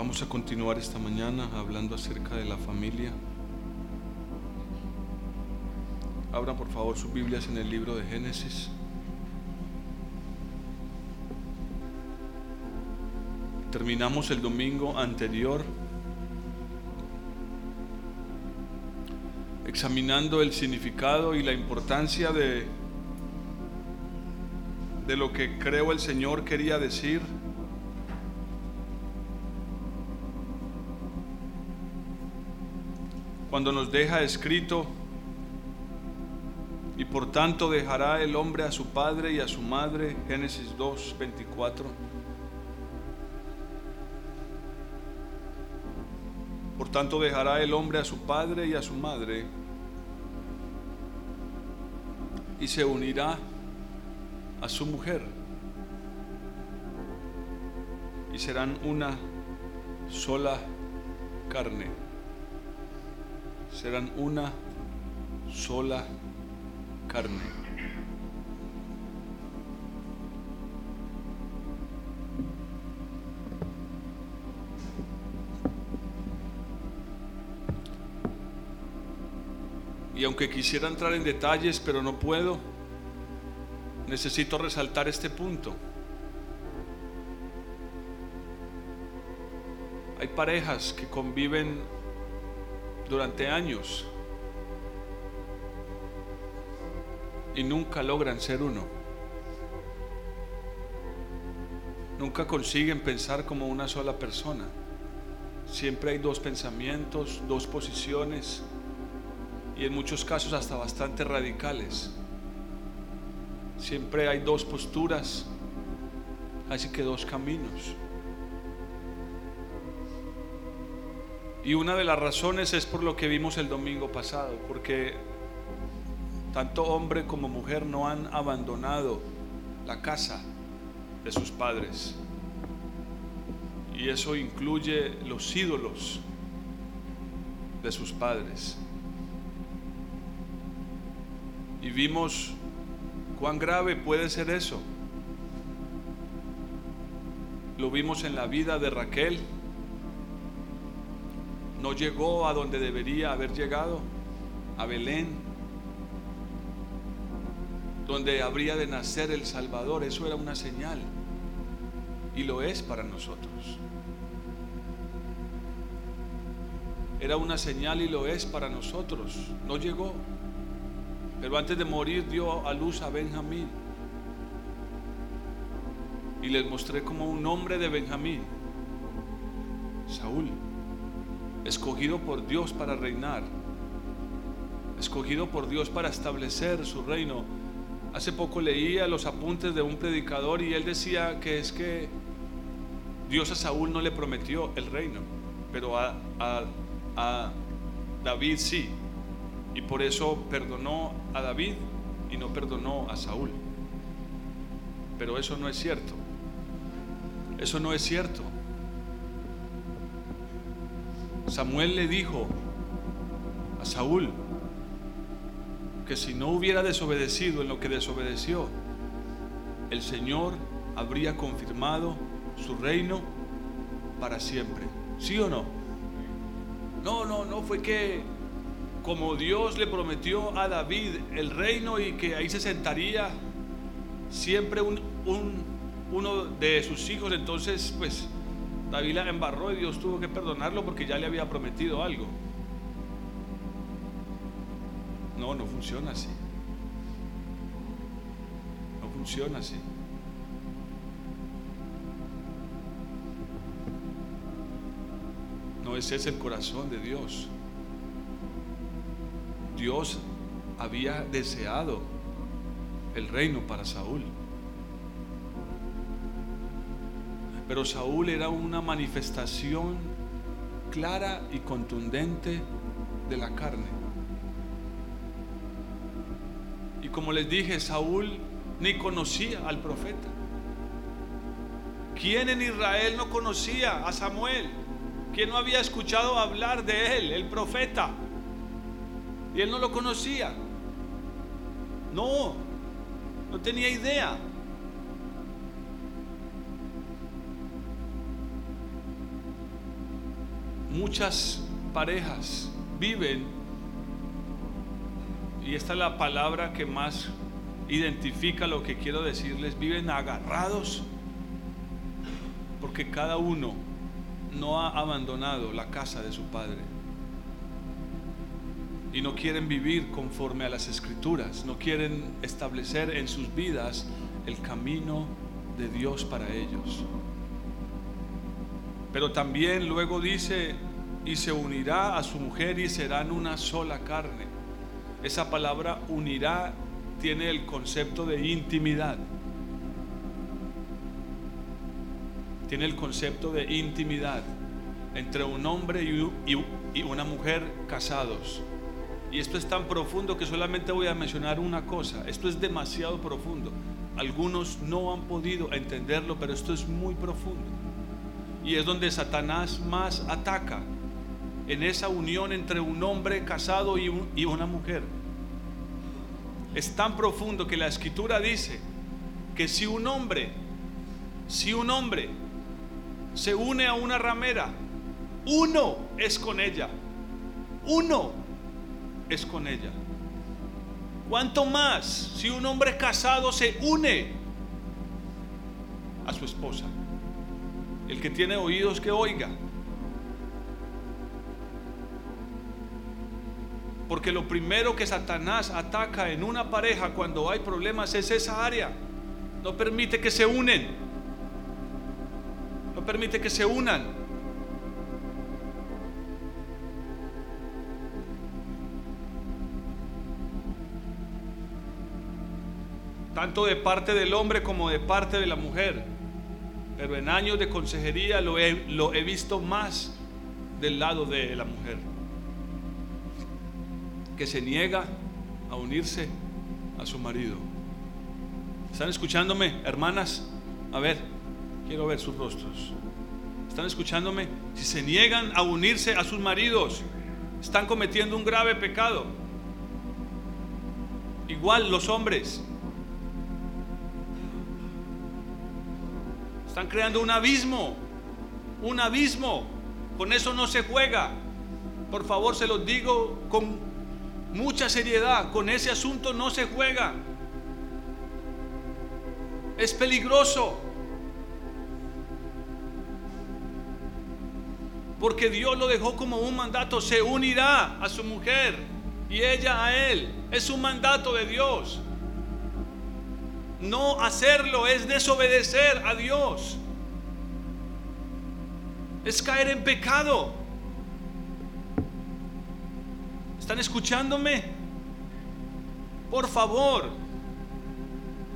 Vamos a continuar esta mañana hablando acerca de la familia. Abran por favor sus Biblias en el libro de Génesis. Terminamos el domingo anterior examinando el significado y la importancia de, de lo que creo el Señor quería decir. Cuando nos deja escrito, y por tanto dejará el hombre a su padre y a su madre, Génesis 2, 24. Por tanto dejará el hombre a su padre y a su madre y se unirá a su mujer y serán una sola carne. Serán una sola carne. Y aunque quisiera entrar en detalles, pero no puedo, necesito resaltar este punto. Hay parejas que conviven durante años y nunca logran ser uno. Nunca consiguen pensar como una sola persona. Siempre hay dos pensamientos, dos posiciones y en muchos casos hasta bastante radicales. Siempre hay dos posturas, así que dos caminos. Y una de las razones es por lo que vimos el domingo pasado, porque tanto hombre como mujer no han abandonado la casa de sus padres. Y eso incluye los ídolos de sus padres. Y vimos cuán grave puede ser eso. Lo vimos en la vida de Raquel. No llegó a donde debería haber llegado, a Belén, donde habría de nacer el Salvador. Eso era una señal. Y lo es para nosotros. Era una señal y lo es para nosotros. No llegó. Pero antes de morir dio a luz a Benjamín. Y les mostré como un nombre de Benjamín. Saúl. Escogido por Dios para reinar. Escogido por Dios para establecer su reino. Hace poco leía los apuntes de un predicador y él decía que es que Dios a Saúl no le prometió el reino, pero a, a David sí. Y por eso perdonó a David y no perdonó a Saúl. Pero eso no es cierto. Eso no es cierto. Samuel le dijo a Saúl que si no hubiera desobedecido en lo que desobedeció, el Señor habría confirmado su reino para siempre. ¿Sí o no? No, no, no fue que como Dios le prometió a David el reino y que ahí se sentaría siempre un, uno de sus hijos, entonces pues David la embarró y Dios tuvo que perdonarlo porque ya le había prometido algo. No, no funciona así. No funciona así. No, ese es el corazón de Dios. Dios había deseado el reino para Saúl. Pero Saúl era una manifestación clara y contundente de la carne. Y como les dije, Saúl ni conocía al profeta. ¿Quién en Israel no conocía a Samuel? ¿Quién no había escuchado hablar de él, el profeta? Y él no lo conocía. No, no tenía idea. Muchas parejas viven, y esta es la palabra que más identifica lo que quiero decirles, viven agarrados porque cada uno no ha abandonado la casa de su padre y no quieren vivir conforme a las escrituras, no quieren establecer en sus vidas el camino de Dios para ellos. Pero también luego dice, y se unirá a su mujer y serán una sola carne. Esa palabra unirá tiene el concepto de intimidad. Tiene el concepto de intimidad entre un hombre y una mujer casados. Y esto es tan profundo que solamente voy a mencionar una cosa. Esto es demasiado profundo. Algunos no han podido entenderlo, pero esto es muy profundo. Y es donde Satanás más ataca, en esa unión entre un hombre casado y, una mujer. Es tan profundo que la escritura dice que si un hombre, si un hombre se une a una ramera, uno es con ella. Uno es con ella. ¿Cuánto más si un hombre casado se une a su esposa? El que tiene oídos que oiga. Porque lo primero que Satanás ataca en una pareja cuando hay problemas es esa área. No permite que se unen. No permite que se unan. tanto de parte del hombre como de parte de la mujer. Pero en años de consejería lo he, lo he visto más del lado de la mujer, que se niega a unirse a su marido. ¿Están escuchándome, hermanas? A ver, quiero ver sus rostros. ¿Están escuchándome? Si se niegan a unirse a sus maridos, están cometiendo un grave pecado. Igual los hombres. Están creando un abismo, un abismo. Con eso no se juega. Por favor, se los digo con mucha seriedad. Con ese asunto no se juega. Es peligroso. Porque Dios lo dejó como un mandato. Se unirá a su mujer y ella a él. Es un mandato de Dios. No hacerlo es desobedecer a Dios. Es caer en pecado. ¿Están escuchándome? Por favor,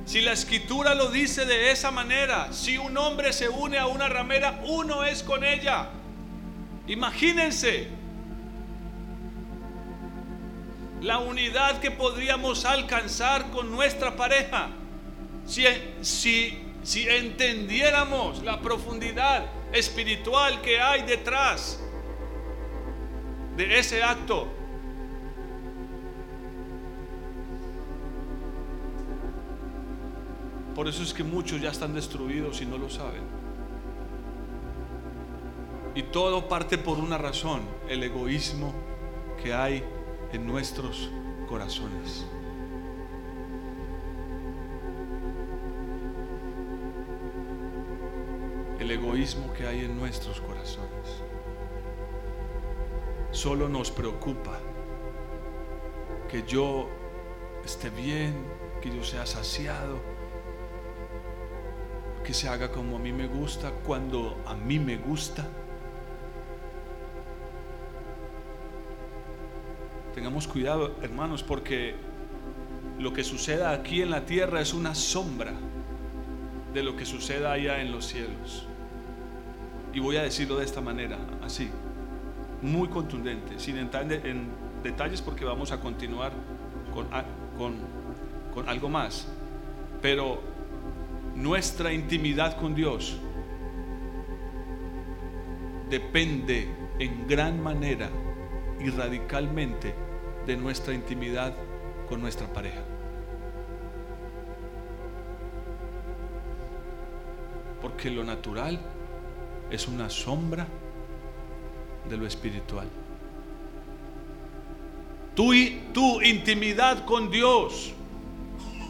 si la escritura lo dice de esa manera, si un hombre se une a una ramera, uno es con ella. Imagínense la unidad que podríamos alcanzar con nuestra pareja. Si, si, entendiéramos la profundidad espiritual que hay detrás de ese acto, Por eso es que muchos ya están destruidos y no lo saben. Y todo parte por una razón, el egoísmo que hay en nuestros corazones. El egoísmo que hay en nuestros corazones. Solo nos preocupa que yo esté bien, que yo sea saciado, que se haga como a mí me gusta, cuando a mí me gusta. Tengamos cuidado, hermanos, porque lo que suceda aquí en la tierra es una sombra de lo que suceda allá en los cielos. Y voy a decirlo de esta manera, así, muy contundente, sin entrar en detalles porque vamos a continuar con, con, con algo más. Pero nuestra intimidad con Dios depende en gran manera y radicalmente de nuestra intimidad con nuestra pareja. Porque lo natural es una sombra de lo espiritual. Tu, tu intimidad con Dios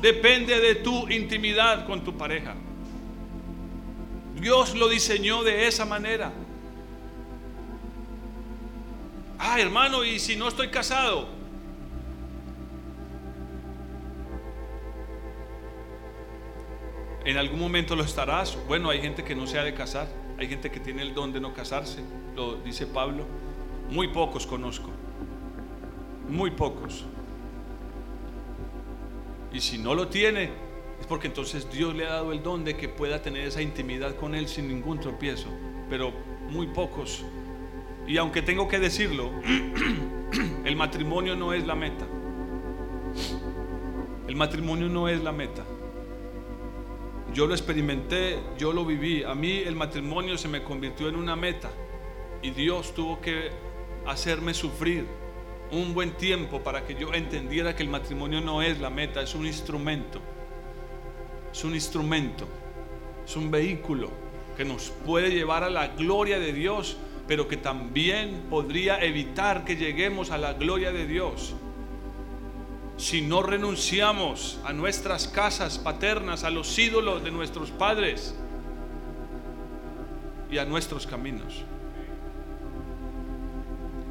depende de tu intimidad con tu pareja. Dios lo diseñó de esa manera. Ah, hermano, ¿y si no estoy casado? En algún momento lo estarás. Bueno, hay gente que no se ha de casar. Hay gente que tiene el don de no casarse. Lo dice Pablo. Muy pocos conozco. Muy pocos. Y si no lo tiene, es porque entonces Dios le ha dado el don de que pueda tener esa intimidad con Él sin ningún tropiezo. Pero muy pocos. Y aunque tengo que decirlo, el matrimonio no es la meta. El matrimonio no es la meta. Yo lo experimenté, yo lo viví. A mí el matrimonio se me convirtió en una meta y Dios tuvo que hacerme sufrir un buen tiempo para que yo entendiera que el matrimonio no es la meta, es un instrumento. Es un instrumento, es un vehículo que nos puede llevar a la gloria de Dios, pero que también podría evitar que lleguemos a la gloria de Dios si no renunciamos a nuestras casas paternas, a los ídolos de nuestros padres y a nuestros caminos.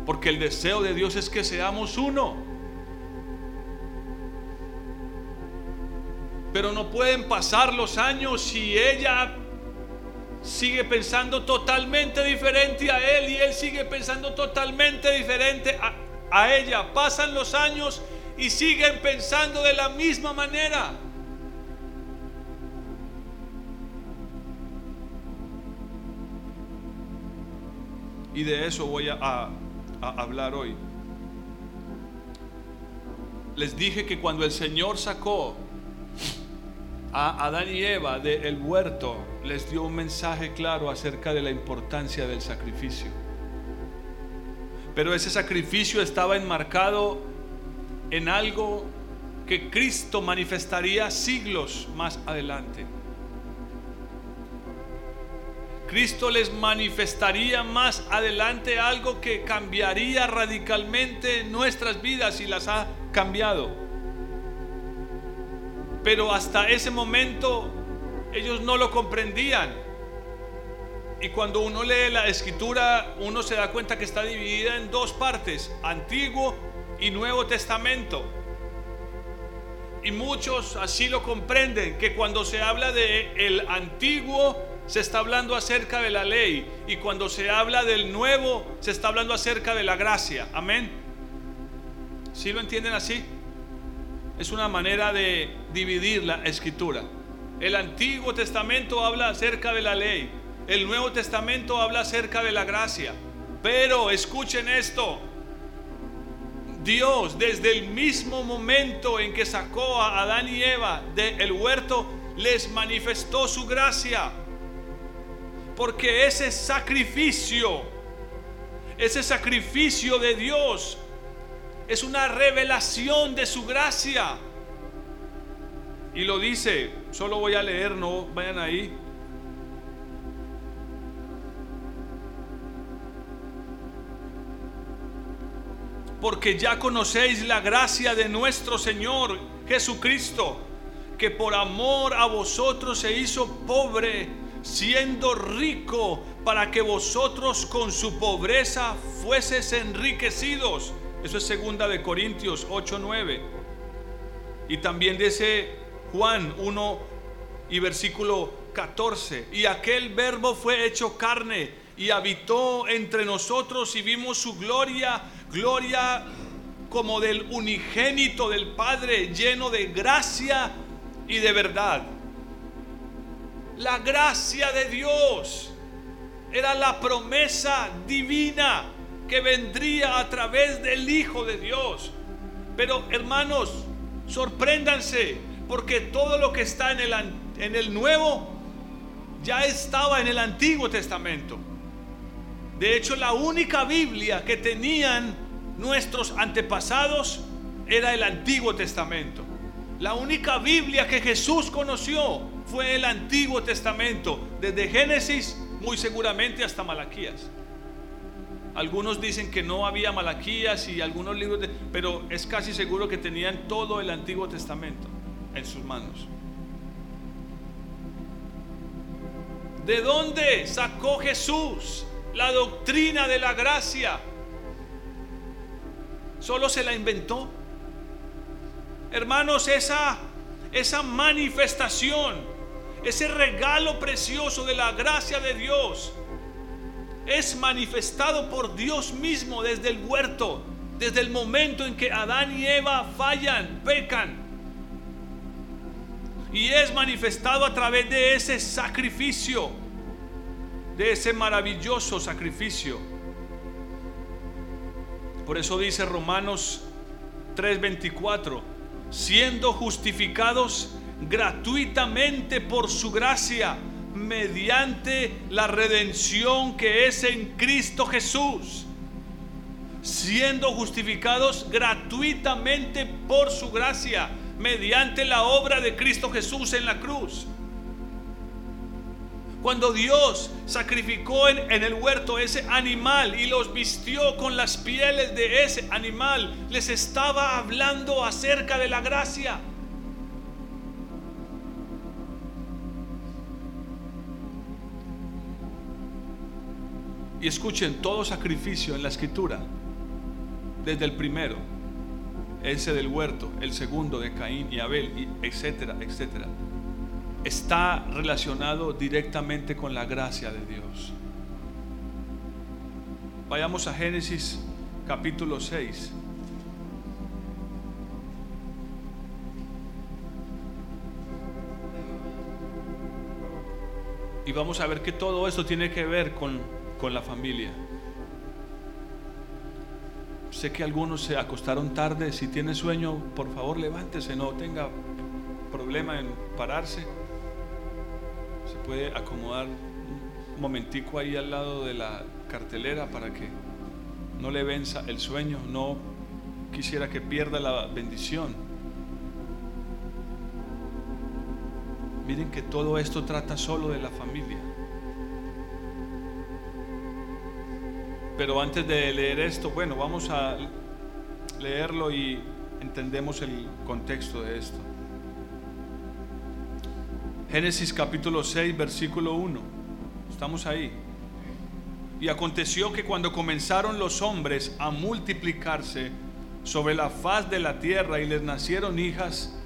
Porque el deseo de Dios es que seamos uno. Pero no pueden pasar los años si ella sigue pensando totalmente diferente a él y él sigue pensando totalmente diferente a, a ella. Pasan los años y siguen pensando de la misma manera. Y de eso voy a, hablar hoy. Les dije que cuando el Señor sacó a Adán y Eva del huerto, les dio un mensaje claro acerca de la importancia del sacrificio. Pero ese sacrificio estaba enmarcado en algo que Cristo manifestaría siglos más adelante. Cristo les manifestaría más adelante algo que cambiaría radicalmente nuestras vidas y las ha cambiado. Pero hasta ese momento ellos no lo comprendían. Y cuando uno lee la escritura, uno se da cuenta que está dividida en dos partes, antiguo y Nuevo Testamento. Y muchos así lo comprenden, que cuando se habla de el antiguo se está hablando acerca de la ley y cuando se habla del nuevo se está hablando acerca de la gracia. Amén. ¿Sí lo entienden así? Es una manera de dividir la escritura. El Antiguo Testamento habla acerca de la ley, el Nuevo Testamento habla acerca de la gracia. Pero escuchen esto, Dios desde el mismo momento en que sacó a Adán y Eva del huerto, les manifestó su gracia. Porque ese sacrificio, ese sacrificio de Dios es una revelación de su gracia. Y lo dice, solo voy a leer, no vayan ahí. Porque ya conocéis la gracia de nuestro Señor Jesucristo, que por amor a vosotros se hizo pobre, siendo rico, para que vosotros con su pobreza fueses enriquecidos. Eso es segunda de Corintios 8:9. Y también dice Juan 1 y versículo 14, y aquel verbo fue hecho carne y habitó entre nosotros y vimos su gloria gloria como del unigénito del Padre, lleno de gracia y de verdad. La gracia de Dios era la promesa divina que vendría a través del Hijo de Dios. Pero hermanos, sorpréndanse, porque todo lo que está en el, en el Nuevo ya estaba en el Antiguo Testamento. De hecho, la única Biblia que tenían nuestros antepasados era el Antiguo Testamento. La única Biblia que Jesús conoció fue el Antiguo Testamento, desde Génesis muy seguramente hasta Malaquías. Algunos dicen que no había Malaquías y algunos libros, pero es casi seguro que tenían todo el Antiguo Testamento en sus manos. ¿De dónde sacó Jesús la doctrina de la gracia? ¿Solo se la inventó? Hermanos, esa, esa manifestación, ese regalo precioso de la gracia de Dios, es manifestado por Dios mismo desde el huerto, desde el momento en que Adán y Eva fallan, pecan. Y es manifestado a través de ese sacrificio, de ese maravilloso sacrificio. Por eso dice Romanos 3:24, siendo justificados gratuitamente por su gracia mediante la redención que es en Cristo Jesús, siendo justificados gratuitamente por su gracia, mediante la obra de Cristo Jesús en la cruz. Cuando Dios sacrificó en, el huerto ese animal y los vistió con las pieles de ese animal, les estaba hablando acerca de la gracia. Y escuchen todo sacrificio en la escritura, desde el primero, ese del huerto, el segundo de Caín y Abel, etcétera, etcétera, está relacionado directamente con la gracia de Dios. Vayamos a Génesis capítulo 6. Y vamos a ver que todo esto tiene que ver con con la familia. Sé que algunos se acostaron tarde. Si tiene sueño, por favor levántese, no tenga problema en pararse. Puede acomodar un momentico ahí al lado de la cartelera para que no le venza el sueño. No quisiera que pierda la bendición. Miren que todo esto trata solo de la familia. Pero antes de leer esto, bueno, vamos a leerlo y entendemos el contexto de esto. Génesis capítulo 6, versículo 1. Estamos ahí. Y aconteció que cuando comenzaron los hombres a multiplicarse sobre la faz de la tierra y les nacieron hijas,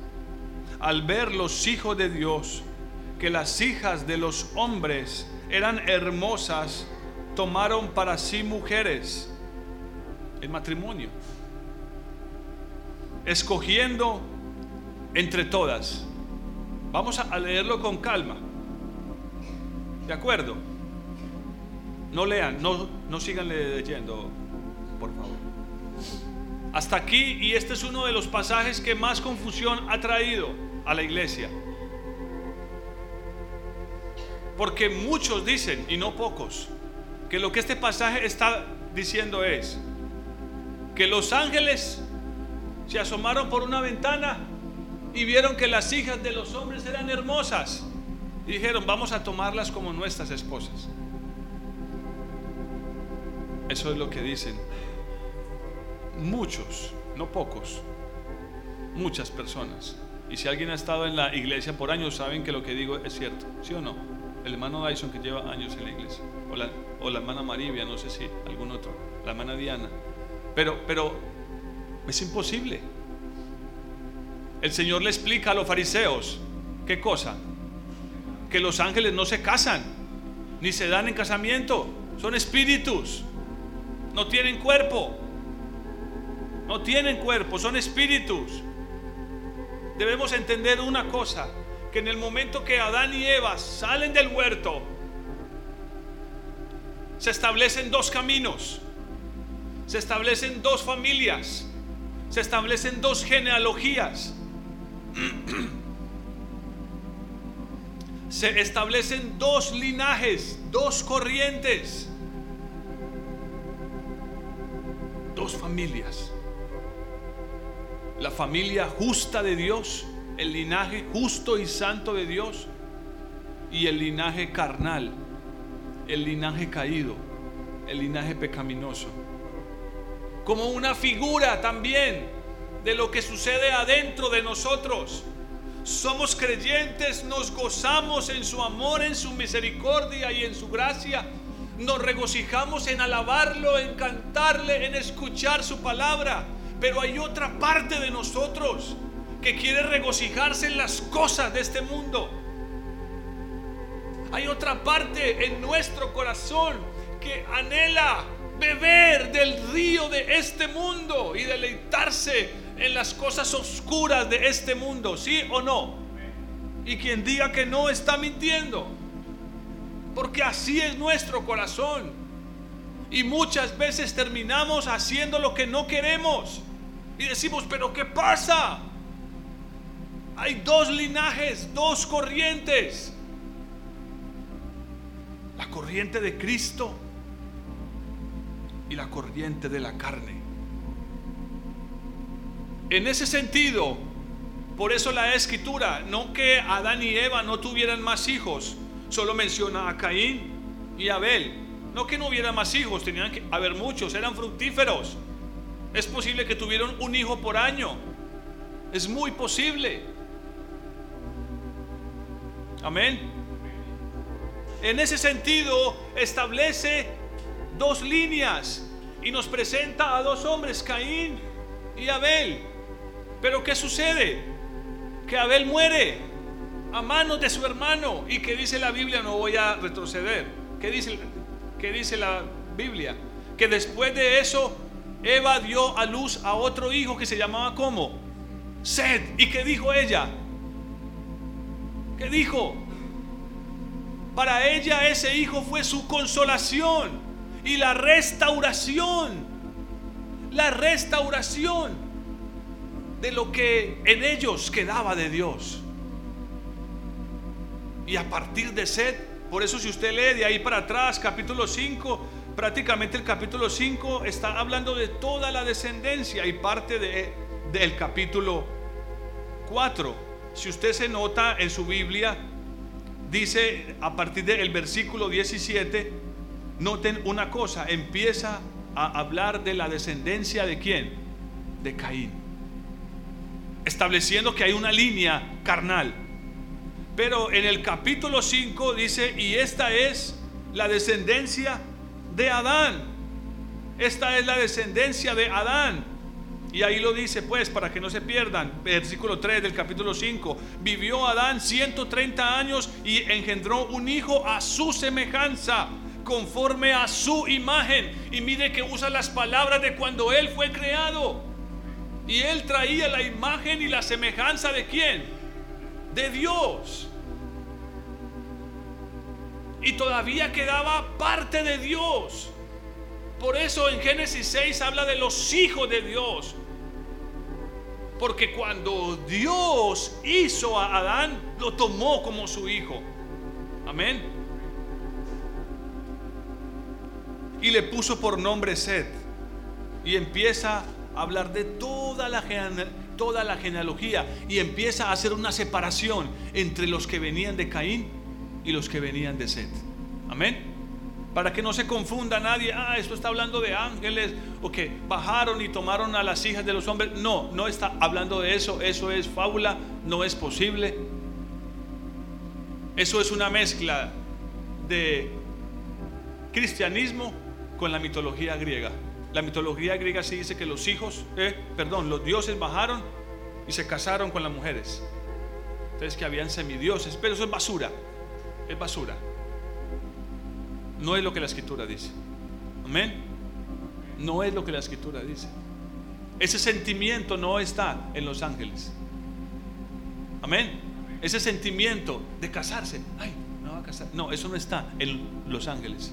al ver los hijos de Dios que las hijas de los hombres eran hermosas, tomaron para sí mujeres, el matrimonio, escogiendo entre todas. Vamos a leerlo con calma. ¿De acuerdo? No lean, no, no sigan leyendo, por favor. Hasta aquí, y este es uno de los pasajes que más confusión ha traído a la iglesia. Porque muchos dicen, y no pocos, que lo que este pasaje está diciendo es que los ángeles se asomaron por una ventana y vieron que las hijas de los hombres eran hermosas y dijeron, vamos a tomarlas como nuestras esposas. Eso es lo que dicen muchos, no pocos, muchas personas. Y si alguien ha estado en la iglesia por años, saben que lo que digo es cierto, ¿sí o no? El hermano Dyson que lleva años en la iglesia o la, hermana Marivia, no sé si algún otro, la hermana Diana. Pero, pero es imposible. El Señor le explica a los fariseos, ¿qué cosa? Que los ángeles no se casan, ni se dan en casamiento, son espíritus, no tienen cuerpo, no tienen cuerpo, son espíritus. Debemos entender una cosa, que en el momento que Adán y Eva salen del huerto, se establecen dos caminos, se establecen dos familias, se establecen dos genealogías, se establecen dos linajes, dos corrientes, dos familias. La familia justa de Dios, el linaje justo y santo de Dios y el linaje carnal el linaje caído, el linaje pecaminoso. Como una figura también de lo que sucede adentro de nosotros. Somos creyentes, nos gozamos en su amor, en su misericordia y en su gracia. Nos regocijamos en alabarlo, en cantarle, en escuchar su palabra. Pero hay otra parte de nosotros que quiere regocijarse en las cosas de este mundo. Hay otra parte en nuestro corazón que anhela beber del río de este mundo y deleitarse en las cosas oscuras de este mundo, ¿sí o no? Y quien diga que no está mintiendo, porque así es nuestro corazón. Y muchas veces terminamos haciendo lo que no queremos. Y decimos, pero ¿qué pasa? Hay dos linajes, dos corrientes. La corriente de Cristo y la corriente de la carne. En ese sentido, por eso la escritura, no que Adán y Eva no tuvieran más hijos, solo menciona a Caín y Abel. No que no hubiera más hijos, tenían que haber muchos, eran fructíferos. Es posible que tuvieran un hijo por año. Es muy posible. Amén. En ese sentido, establece dos líneas y nos presenta a dos hombres, Caín y Abel. Pero ¿qué sucede? Que Abel muere a manos de su hermano y que dice la Biblia, no voy a retroceder. ¿Qué dice, qué dice la Biblia? Que después de eso Eva dio a luz a otro hijo que se llamaba como Sed. ¿Y qué dijo ella? ¿Qué dijo? Para ella ese hijo fue su consolación y la restauración. La restauración de lo que en ellos quedaba de Dios. Y a partir de Sed, por eso si usted lee de ahí para atrás, capítulo 5, prácticamente el capítulo 5 está hablando de toda la descendencia y parte de, del capítulo 4. Si usted se nota en su Biblia, dice a partir del versículo 17, noten una cosa, empieza a hablar de la descendencia de quién? De Caín. Estableciendo que hay una línea carnal. Pero en el capítulo 5 dice, y esta es la descendencia de Adán. Esta es la descendencia de Adán. Y ahí lo dice pues para que no se pierdan. Versículo 3 del capítulo 5. Vivió Adán 130 años y engendró un hijo a su semejanza, conforme a su imagen. Y mire que usa las palabras de cuando él fue creado. Y él traía la imagen y la semejanza de quién? De Dios y todavía quedaba parte de Dios. Por eso en Génesis 6 habla de los hijos de Dios. Porque cuando Dios hizo a Adán, lo tomó como su hijo. Amén. Y le puso por nombre Sed. Y empieza hablar de toda la, toda la genealogía. Y empieza a hacer una separación entre los que venían de Caín y los que venían de Set. Amén. Para que no se confunda nadie, ah, esto está hablando de ángeles o que bajaron y tomaron a las hijas de los hombres. No, no está hablando de eso, eso es fábula, no es posible. Eso es una mezcla de cristianismo con la mitología griega. La mitología griega sí dice que los hijos, eh, perdón, los dioses bajaron y se casaron con las mujeres. Entonces que habían semidioses, pero eso es basura es basura. No es lo que la escritura dice. Amén. No es lo que la escritura dice. Ese sentimiento no está en los ángeles. Amén. Ese sentimiento de casarse. Ay, no va a casar. No, eso no está en los ángeles.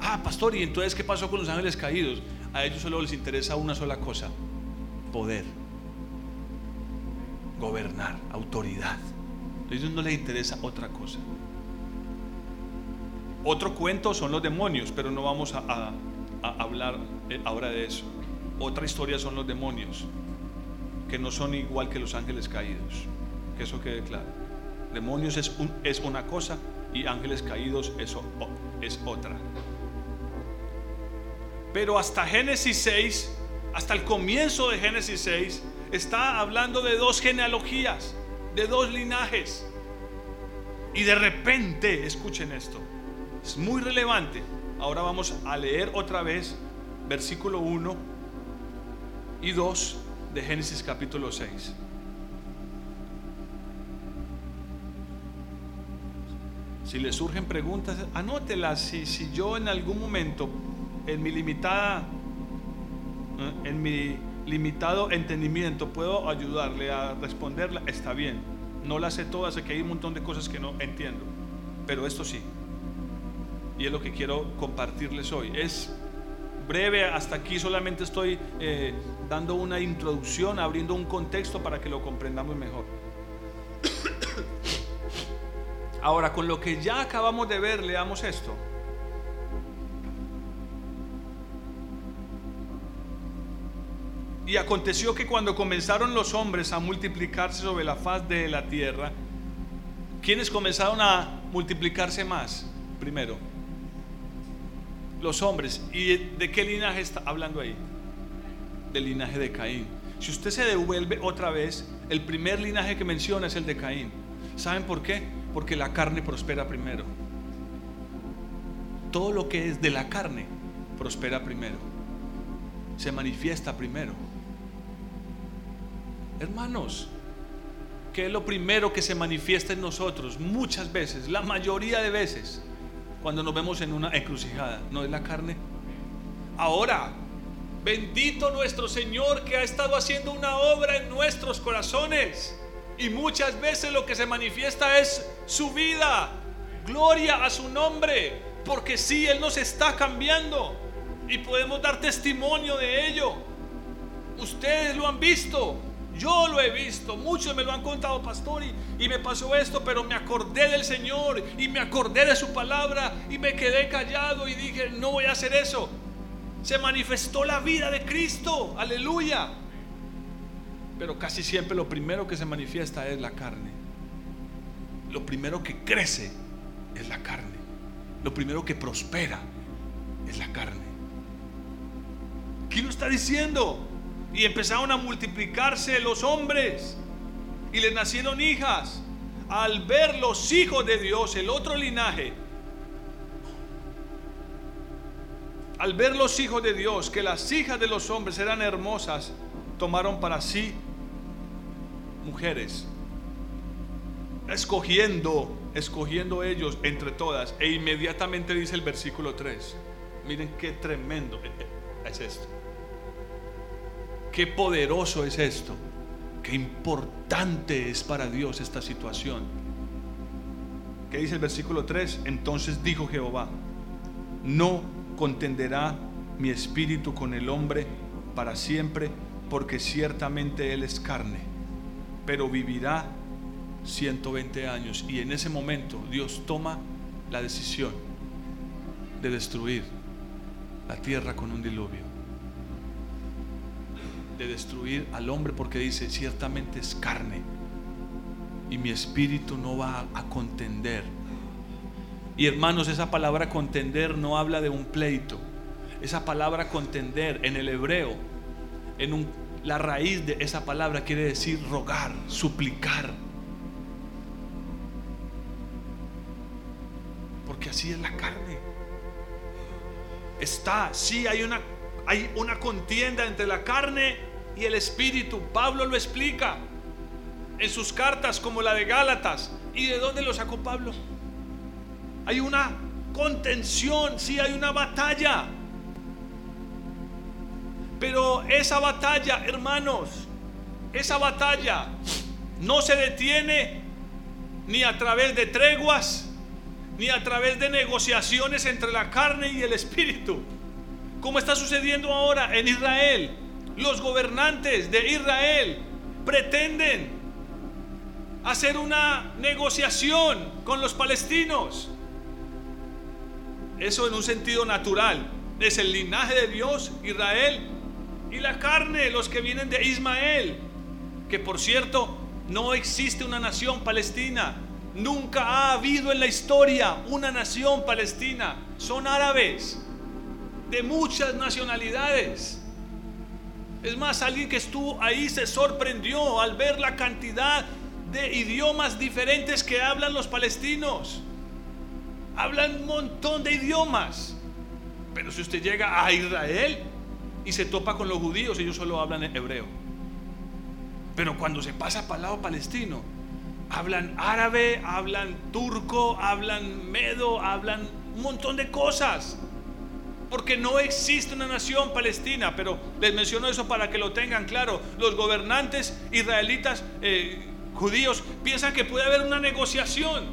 Ah, pastor, ¿y entonces qué pasó con los ángeles caídos? A ellos solo les interesa una sola cosa. Poder. Gobernar. Autoridad. A ellos no les interesa otra cosa. Otro cuento son los demonios, pero no vamos a, hablar eh, ahora de eso. Otra historia son los demonios, que no son igual que los ángeles caídos. Que eso quede claro. Demonios es, una cosa y ángeles caídos es otra. Pero hasta Génesis 6, hasta el comienzo de Génesis 6, está hablando de dos genealogías, de dos linajes. Y de repente, escuchen esto, es muy relevante. Ahora vamos a leer otra vez versículo 1 y 2 de Génesis capítulo 6. Si le surgen preguntas, anótelas. Si, si yo en algún momento, en mi limitada, ¿eh? en mi limitado entendimiento, puedo ayudarle a responderla, está bien. No las sé todas, sé que hay un montón de cosas que no entiendo, pero esto sí. Y es lo que quiero compartirles hoy. Es breve, hasta aquí solamente estoy eh, dando una introducción, abriendo un contexto para que lo comprendamos mejor. Ahora, con lo que ya acabamos de ver, leamos esto. Y aconteció que cuando comenzaron los hombres a multiplicarse sobre la faz de la tierra, ¿quiénes comenzaron a multiplicarse más? Primero, los hombres. ¿Y de qué linaje está hablando ahí? Del linaje de Caín. Si usted se devuelve otra vez, el primer linaje que menciona es el de Caín. ¿Saben por qué? Porque la carne prospera primero. Todo lo que es de la carne prospera primero. Se manifiesta primero. Hermanos, ¿qué es lo primero que se manifiesta en nosotros? Muchas veces, la mayoría de veces, cuando nos vemos en una encrucijada, ¿no es la carne? Ahora, bendito nuestro Señor que ha estado haciendo una obra en nuestros corazones. Y muchas veces lo que se manifiesta es su vida. Gloria a su nombre. Porque sí, Él nos está cambiando. Y podemos dar testimonio de ello. Ustedes lo han visto. Yo lo he visto, muchos me lo han contado, pastor, y, me pasó esto, pero me acordé del Señor y me acordé de su palabra y me quedé callado y dije, no voy a hacer eso. Se manifestó la vida de Cristo, aleluya. Pero casi siempre lo primero que se manifiesta es la carne. Lo primero que crece es la carne. Lo primero que prospera es la carne. ¿Quién lo está diciendo? Y empezaron a multiplicarse los hombres y les nacieron hijas. Al ver los hijos de Dios, el otro linaje, al ver los hijos de Dios, que las hijas de los hombres eran hermosas, tomaron para sí mujeres, escogiendo, escogiendo ellos entre todas. E inmediatamente dice el versículo 3, miren qué tremendo es esto. Qué poderoso es esto. Qué importante es para Dios esta situación. ¿Qué dice el versículo 3? Entonces dijo Jehová, no contenderá mi espíritu con el hombre para siempre, porque ciertamente él es carne, pero vivirá 120 años. Y en ese momento Dios toma la decisión de destruir la tierra con un diluvio de destruir al hombre porque dice, ciertamente es carne y mi espíritu no va a contender. Y hermanos, esa palabra contender no habla de un pleito. Esa palabra contender en el hebreo, en un, la raíz de esa palabra quiere decir rogar, suplicar. Porque así es la carne. Está, sí hay una hay una contienda entre la carne y el Espíritu. Pablo lo explica en sus cartas como la de Gálatas. ¿Y de dónde lo sacó Pablo? Hay una contención, sí hay una batalla. Pero esa batalla, hermanos, esa batalla no se detiene ni a través de treguas, ni a través de negociaciones entre la carne y el espíritu, como está sucediendo ahora en Israel los gobernantes de Israel pretenden hacer una negociación con los palestinos. Eso en un sentido natural. Es el linaje de Dios, Israel, y la carne, los que vienen de Ismael. Que por cierto, no existe una nación palestina. Nunca ha habido en la historia una nación palestina. Son árabes. de muchas nacionalidades. Es más, alguien que estuvo ahí se sorprendió al ver la cantidad de idiomas diferentes que hablan los palestinos. Hablan un montón de idiomas. Pero si usted llega a Israel y se topa con los judíos, ellos solo hablan hebreo. Pero cuando se pasa para el lado palestino, hablan árabe, hablan turco, hablan medo, hablan un montón de cosas. Porque no existe una nación palestina, pero les menciono eso para que lo tengan claro. Los gobernantes israelitas eh, judíos piensan que puede haber una negociación.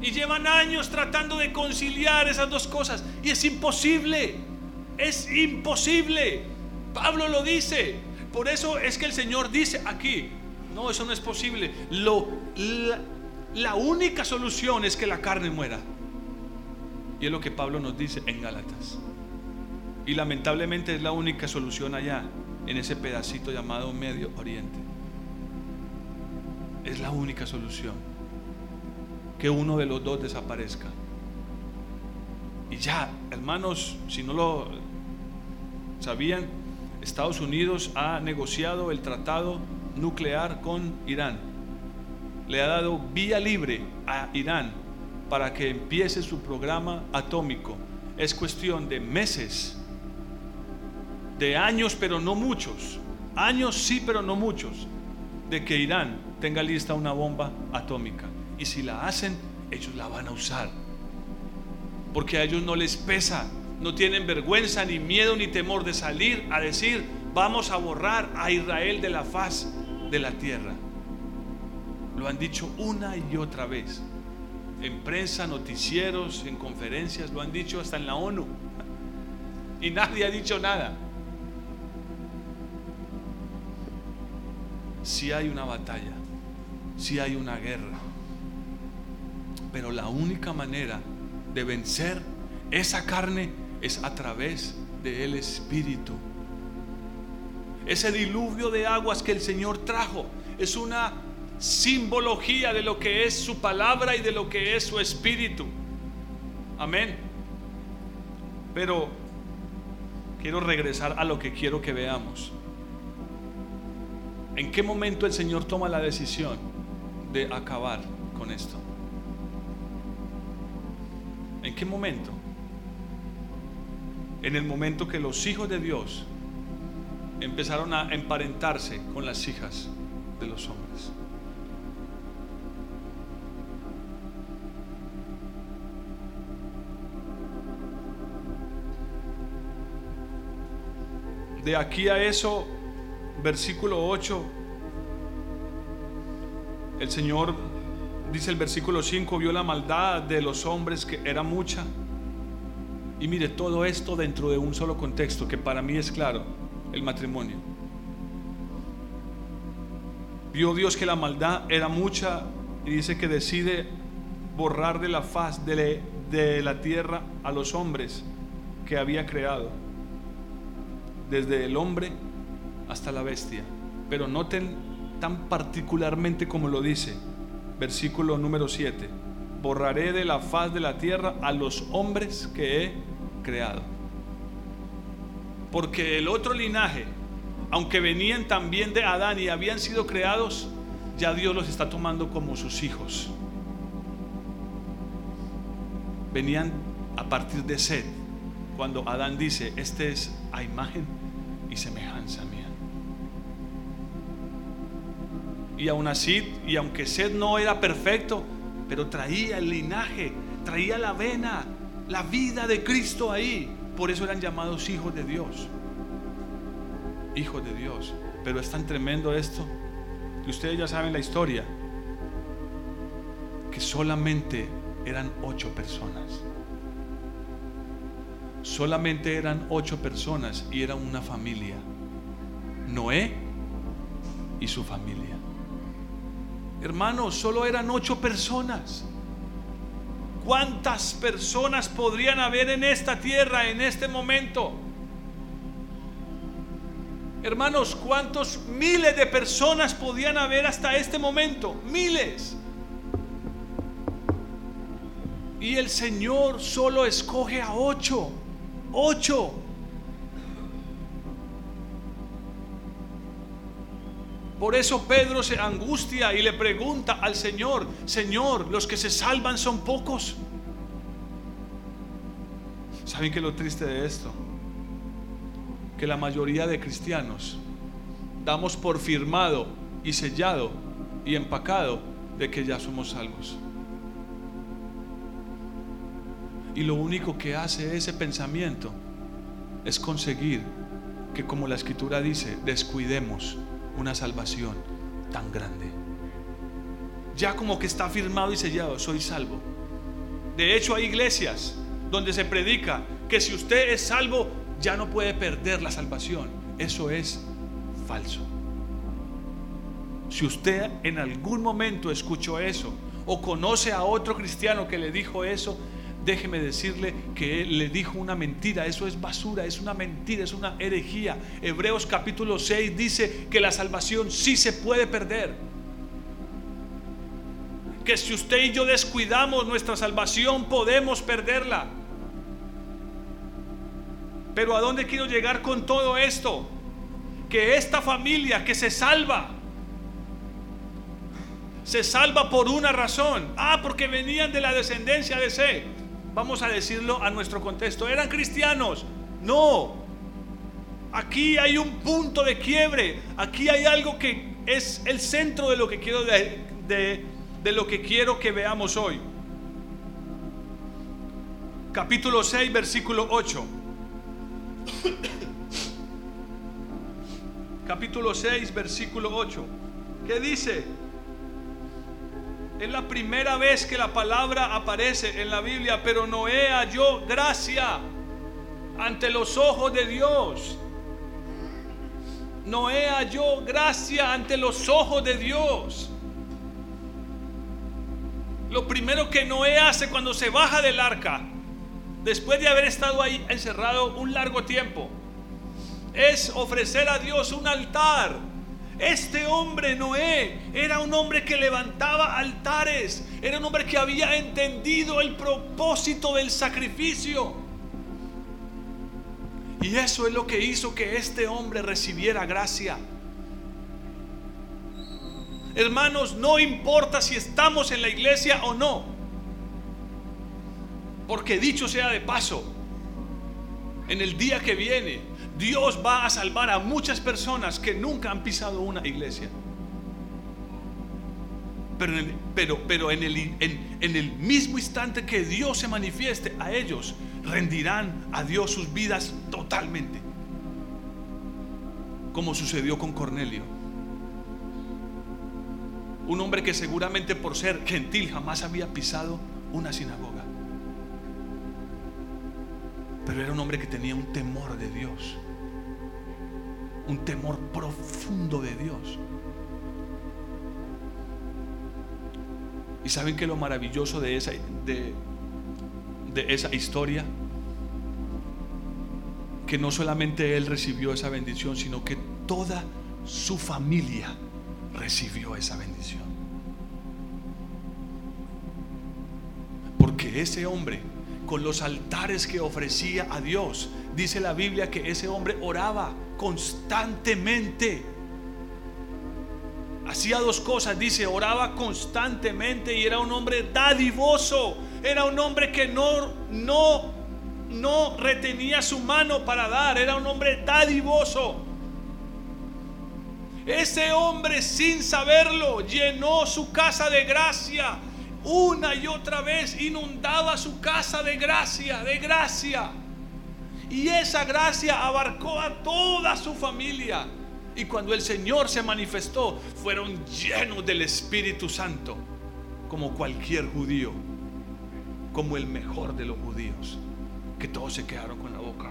Y llevan años tratando de conciliar esas dos cosas. Y es imposible. Es imposible. Pablo lo dice. Por eso es que el Señor dice aquí, no, eso no es posible. Lo, la, la única solución es que la carne muera. Y es lo que Pablo nos dice en Gálatas. Y lamentablemente es la única solución allá, en ese pedacito llamado Medio Oriente. Es la única solución. Que uno de los dos desaparezca. Y ya, hermanos, si no lo sabían, Estados Unidos ha negociado el tratado nuclear con Irán. Le ha dado vía libre a Irán para que empiece su programa atómico. Es cuestión de meses, de años, pero no muchos. Años sí, pero no muchos, de que Irán tenga lista una bomba atómica. Y si la hacen, ellos la van a usar. Porque a ellos no les pesa, no tienen vergüenza, ni miedo, ni temor de salir a decir, vamos a borrar a Israel de la faz de la tierra. Lo han dicho una y otra vez. En prensa, noticieros, en conferencias, lo han dicho hasta en la ONU. Y nadie ha dicho nada. Si hay una batalla, si hay una guerra. Pero la única manera de vencer esa carne es a través del Espíritu. Ese diluvio de aguas que el Señor trajo es una simbología de lo que es su palabra y de lo que es su espíritu. Amén. Pero quiero regresar a lo que quiero que veamos. ¿En qué momento el Señor toma la decisión de acabar con esto? ¿En qué momento? En el momento que los hijos de Dios empezaron a emparentarse con las hijas de los hombres. De aquí a eso, versículo 8, el Señor dice el versículo 5, vio la maldad de los hombres que era mucha. Y mire, todo esto dentro de un solo contexto que para mí es claro el matrimonio. Vio Dios que la maldad era mucha y dice que decide borrar de la faz de, la tierra a los hombres que había creado, desde el hombre hasta la bestia. Pero noten tan particularmente como lo dice, versículo número 7, borraré de la faz de la tierra a los hombres que he creado. Porque el otro linaje, aunque venían también de Adán y habían sido creados, ya Dios los está tomando como sus hijos. Venían a partir de Sed, cuando Adán dice, este es a imagen y semejanza mía. Y aún así, y aunque Sed no era perfecto, pero traía el linaje, traía la vena, la vida de Cristo ahí. Por eso eran llamados hijos de Dios. Hijos de Dios. Pero es tan tremendo esto que ustedes ya saben la historia. Que solamente eran ocho personas. Solamente eran ocho personas y era una familia. Noé y su familia. Hermanos, solo eran ocho personas. ¿Cuántas personas podrían haber en esta tierra en este momento? Hermanos, ¿cuántos miles de personas podían haber hasta este momento? Miles. Y el Señor solo escoge a ocho. 8. Por eso Pedro se angustia y le pregunta al Señor, Señor, los que se salvan son pocos. ¿Saben qué es lo triste de esto? Que la mayoría de cristianos damos por firmado y sellado y empacado de que ya somos salvos. Y lo único que hace ese pensamiento es conseguir que, como la escritura dice, descuidemos una salvación tan grande. Ya como que está firmado y sellado, soy salvo. De hecho, hay iglesias donde se predica que si usted es salvo, ya no puede perder la salvación. Eso es falso. Si usted en algún momento escuchó eso o conoce a otro cristiano que le dijo eso, déjeme decirle que él le dijo una mentira. Eso es basura, es una mentira, es una herejía. Hebreos capítulo 6 dice que la salvación sí se puede perder. Que si usted y yo descuidamos nuestra salvación, podemos perderla. Pero ¿a dónde quiero llegar con todo esto? Que esta familia que se salva, se salva por una razón. Ah, porque venían de la descendencia de C vamos a decirlo a nuestro contexto, eran cristianos. No, aquí hay un punto de quiebre, aquí hay algo que es el centro de lo que quiero de, lo que quiero que veamos hoy. Capítulo 6, versículo 8. Capítulo 6, versículo 8. ¿Qué dice? Es la primera vez que la palabra aparece en la Biblia, pero Noé halló gracia ante los ojos de Dios. Noé halló gracia ante los ojos de Dios. Lo primero que Noé hace cuando se baja del arca, después de haber estado ahí encerrado un largo tiempo, es ofrecer a Dios un altar este hombre Noé era un hombre que levantaba altares, era un hombre que había entendido el propósito del sacrificio. Y eso es lo que hizo que este hombre recibiera gracia. Hermanos, no importa si estamos en la iglesia o no. Porque dicho sea de paso, en el día que viene, Dios va a salvar a muchas personas que nunca han pisado una iglesia. Pero, en el, pero, pero en, el, mismo instante que Dios se manifieste a ellos, rendirán a Dios sus vidas totalmente. Como sucedió con Cornelio. Un hombre que seguramente por ser gentil jamás había pisado una sinagoga. Pero era un hombre que tenía un temor de Dios. Un temor profundo de Dios. ¿Y saben que lo maravilloso de esa, de, de esa historia? Que no solamente él recibió esa bendición, sino que toda su familia recibió esa bendición. Porque ese hombre con los altares que ofrecía a Dios. Dice la Biblia que ese hombre oraba constantemente. Hacía dos cosas, dice, oraba constantemente y era un hombre dadivoso. Era un hombre que no no no retenía su mano para dar, era un hombre dadivoso. Ese hombre sin saberlo llenó su casa de gracia una y otra vez inundaba su casa de gracia, de gracia. Y esa gracia abarcó a toda su familia. Y cuando el Señor se manifestó, fueron llenos del Espíritu Santo, como cualquier judío, como el mejor de los judíos, que todos se quedaron con la boca.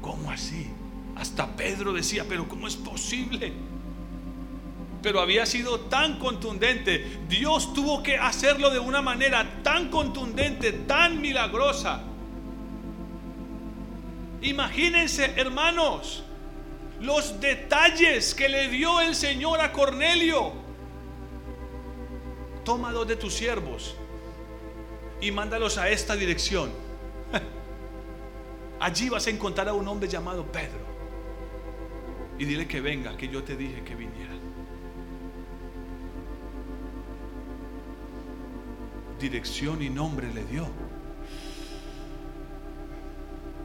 ¿Cómo así? Hasta Pedro decía, pero ¿cómo es posible? Pero había sido tan contundente. Dios tuvo que hacerlo de una manera tan contundente, tan milagrosa. Imagínense, hermanos, los detalles que le dio el Señor a Cornelio. Toma dos de tus siervos y mándalos a esta dirección. Allí vas a encontrar a un hombre llamado Pedro. Y dile que venga, que yo te dije que viniera. Dirección y nombre le dio.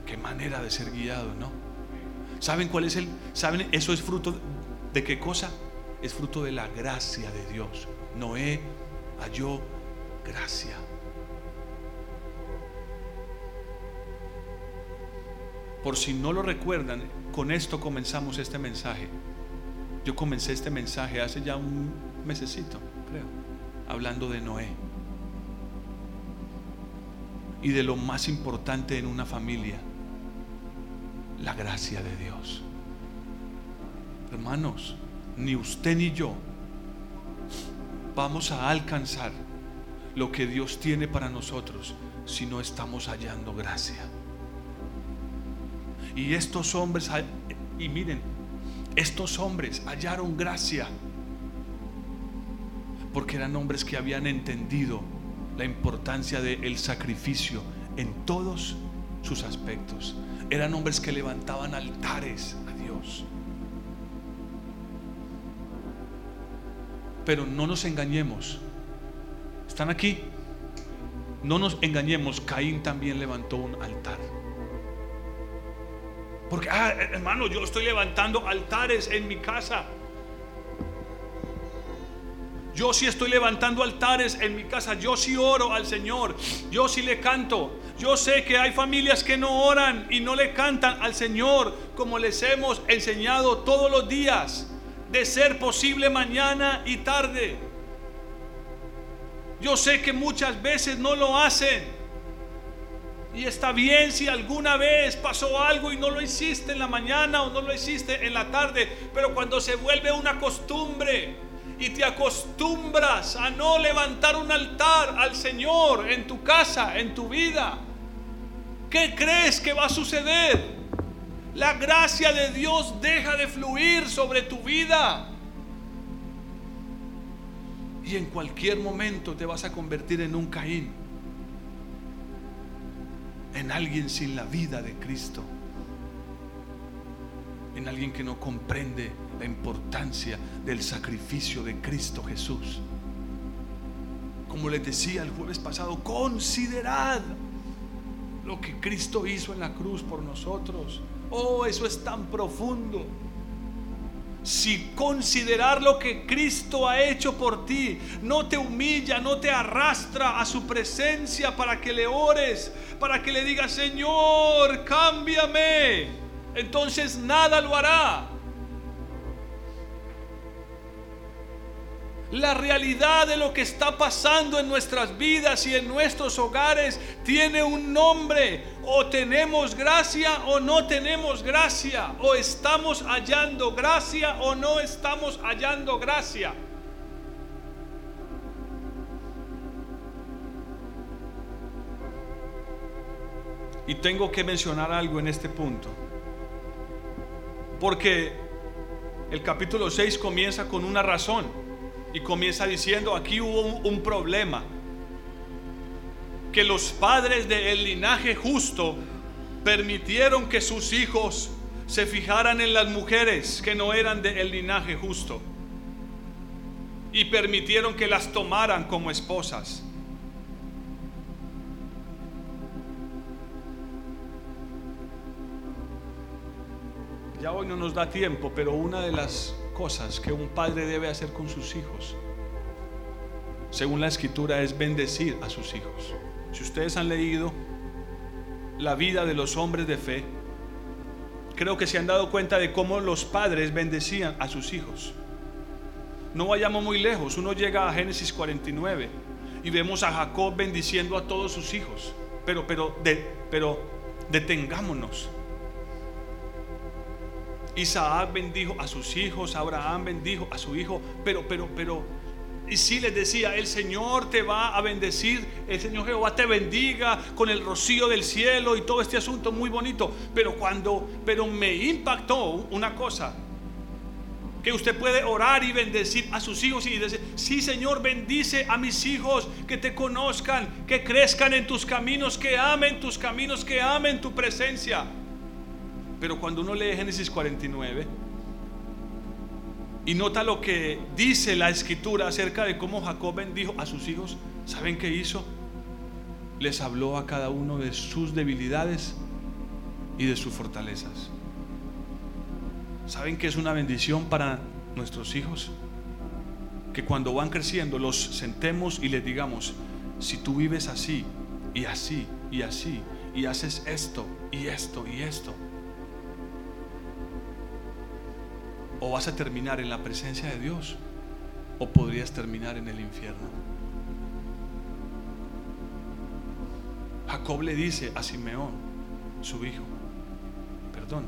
Qué manera de ser guiado, ¿no? ¿Saben cuál es el? ¿Saben? Eso es fruto de qué cosa? Es fruto de la gracia de Dios. Noé halló gracia. Por si no lo recuerdan, con esto comenzamos este mensaje. Yo comencé este mensaje hace ya un mesecito, creo, hablando de Noé. Y de lo más importante en una familia, la gracia de Dios. Hermanos, ni usted ni yo vamos a alcanzar lo que Dios tiene para nosotros si no estamos hallando gracia. Y estos hombres, y miren, estos hombres hallaron gracia porque eran hombres que habían entendido la importancia del sacrificio en todos sus aspectos. Eran hombres que levantaban altares a Dios. Pero no nos engañemos. ¿Están aquí? No nos engañemos. Caín también levantó un altar. Porque, ah, hermano, yo estoy levantando altares en mi casa. Yo sí estoy levantando altares en mi casa. Yo sí oro al Señor. Yo sí le canto. Yo sé que hay familias que no oran y no le cantan al Señor como les hemos enseñado todos los días, de ser posible mañana y tarde. Yo sé que muchas veces no lo hacen. Y está bien si alguna vez pasó algo y no lo hiciste en la mañana o no lo hiciste en la tarde, pero cuando se vuelve una costumbre y te acostumbras a no levantar un altar al Señor en tu casa, en tu vida, ¿qué crees que va a suceder? La gracia de Dios deja de fluir sobre tu vida. Y en cualquier momento te vas a convertir en un Caín. En alguien sin la vida de Cristo. En alguien que no comprende la importancia del sacrificio de Cristo Jesús. Como les decía el jueves pasado, considerad lo que Cristo hizo en la cruz por nosotros. Oh, eso es tan profundo. Si considerar lo que Cristo ha hecho por ti no te humilla, no te arrastra a su presencia para que le ores, para que le digas, Señor, cámbiame, entonces nada lo hará. La realidad de lo que está pasando en nuestras vidas y en nuestros hogares tiene un nombre. O tenemos gracia o no tenemos gracia. O estamos hallando gracia o no estamos hallando gracia. Y tengo que mencionar algo en este punto. Porque el capítulo 6 comienza con una razón y comienza diciendo, aquí hubo un, problema, que los padres del linaje justo permitieron que sus hijos se fijaran en las mujeres que no eran del linaje justo y permitieron que las tomaran como esposas. Ya hoy no nos da tiempo, pero una de las cosas que un padre debe hacer con sus hijos, según la escritura, es bendecir a sus hijos. Si ustedes han leído la vida de los hombres de fe, creo que se han dado cuenta de cómo los padres bendecían a sus hijos. No vayamos muy lejos, uno llega a Génesis 49 y vemos a Jacob bendiciendo a todos sus hijos, pero, pero, pero detengámonos Isaac bendijo a sus hijos, Abraham bendijo a su hijo, pero, pero, pero, y si les decía, el Señor te va a bendecir, el Señor Jehová te bendiga con el rocío del cielo y todo este asunto muy bonito, pero cuando, pero me impactó una cosa, que usted puede orar y bendecir a sus hijos y decir, sí Señor, bendice a mis hijos, que te conozcan, que crezcan en tus caminos, que amen tus caminos, que amen tu presencia. Pero cuando uno lee Génesis 49 y nota lo que dice la escritura acerca de cómo Jacob bendijo a sus hijos, ¿saben qué hizo? Les habló a cada uno de sus debilidades y de sus fortalezas. ¿Saben que es una bendición para nuestros hijos? Que cuando van creciendo los sentemos y les digamos, si tú vives así y así y así y haces esto y esto y esto, o vas a terminar en la presencia de Dios o podrías terminar en el infierno. Jacob le dice a Simeón, su hijo, perdón,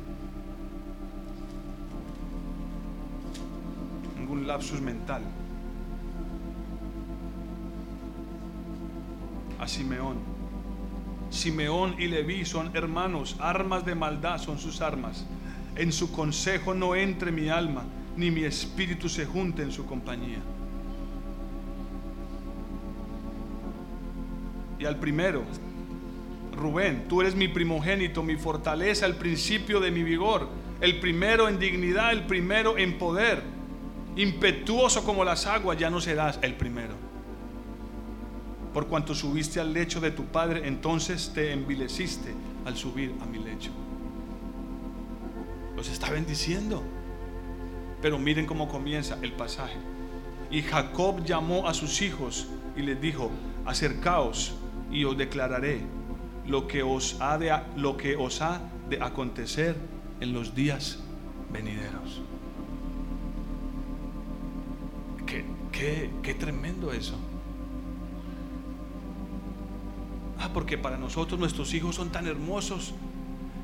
un lapsus mental. A Simeón. Simeón y Leví son hermanos, armas de maldad son sus armas. En su consejo no entre mi alma, ni mi espíritu se junte en su compañía. Y al primero, Rubén, tú eres mi primogénito, mi fortaleza, el principio de mi vigor, el primero en dignidad, el primero en poder impetuoso como las aguas, ya no serás el primero. Por cuanto subiste al lecho de tu padre, entonces te envileciste al subir a mi lecho. Los está bendiciendo. Pero miren cómo comienza el pasaje. Y Jacob llamó a sus hijos y les dijo, acercaos y os declararé lo que os ha de, lo que os ha de acontecer en los días venideros. Qué, tremendo eso. Ah, porque para nosotros nuestros hijos son tan hermosos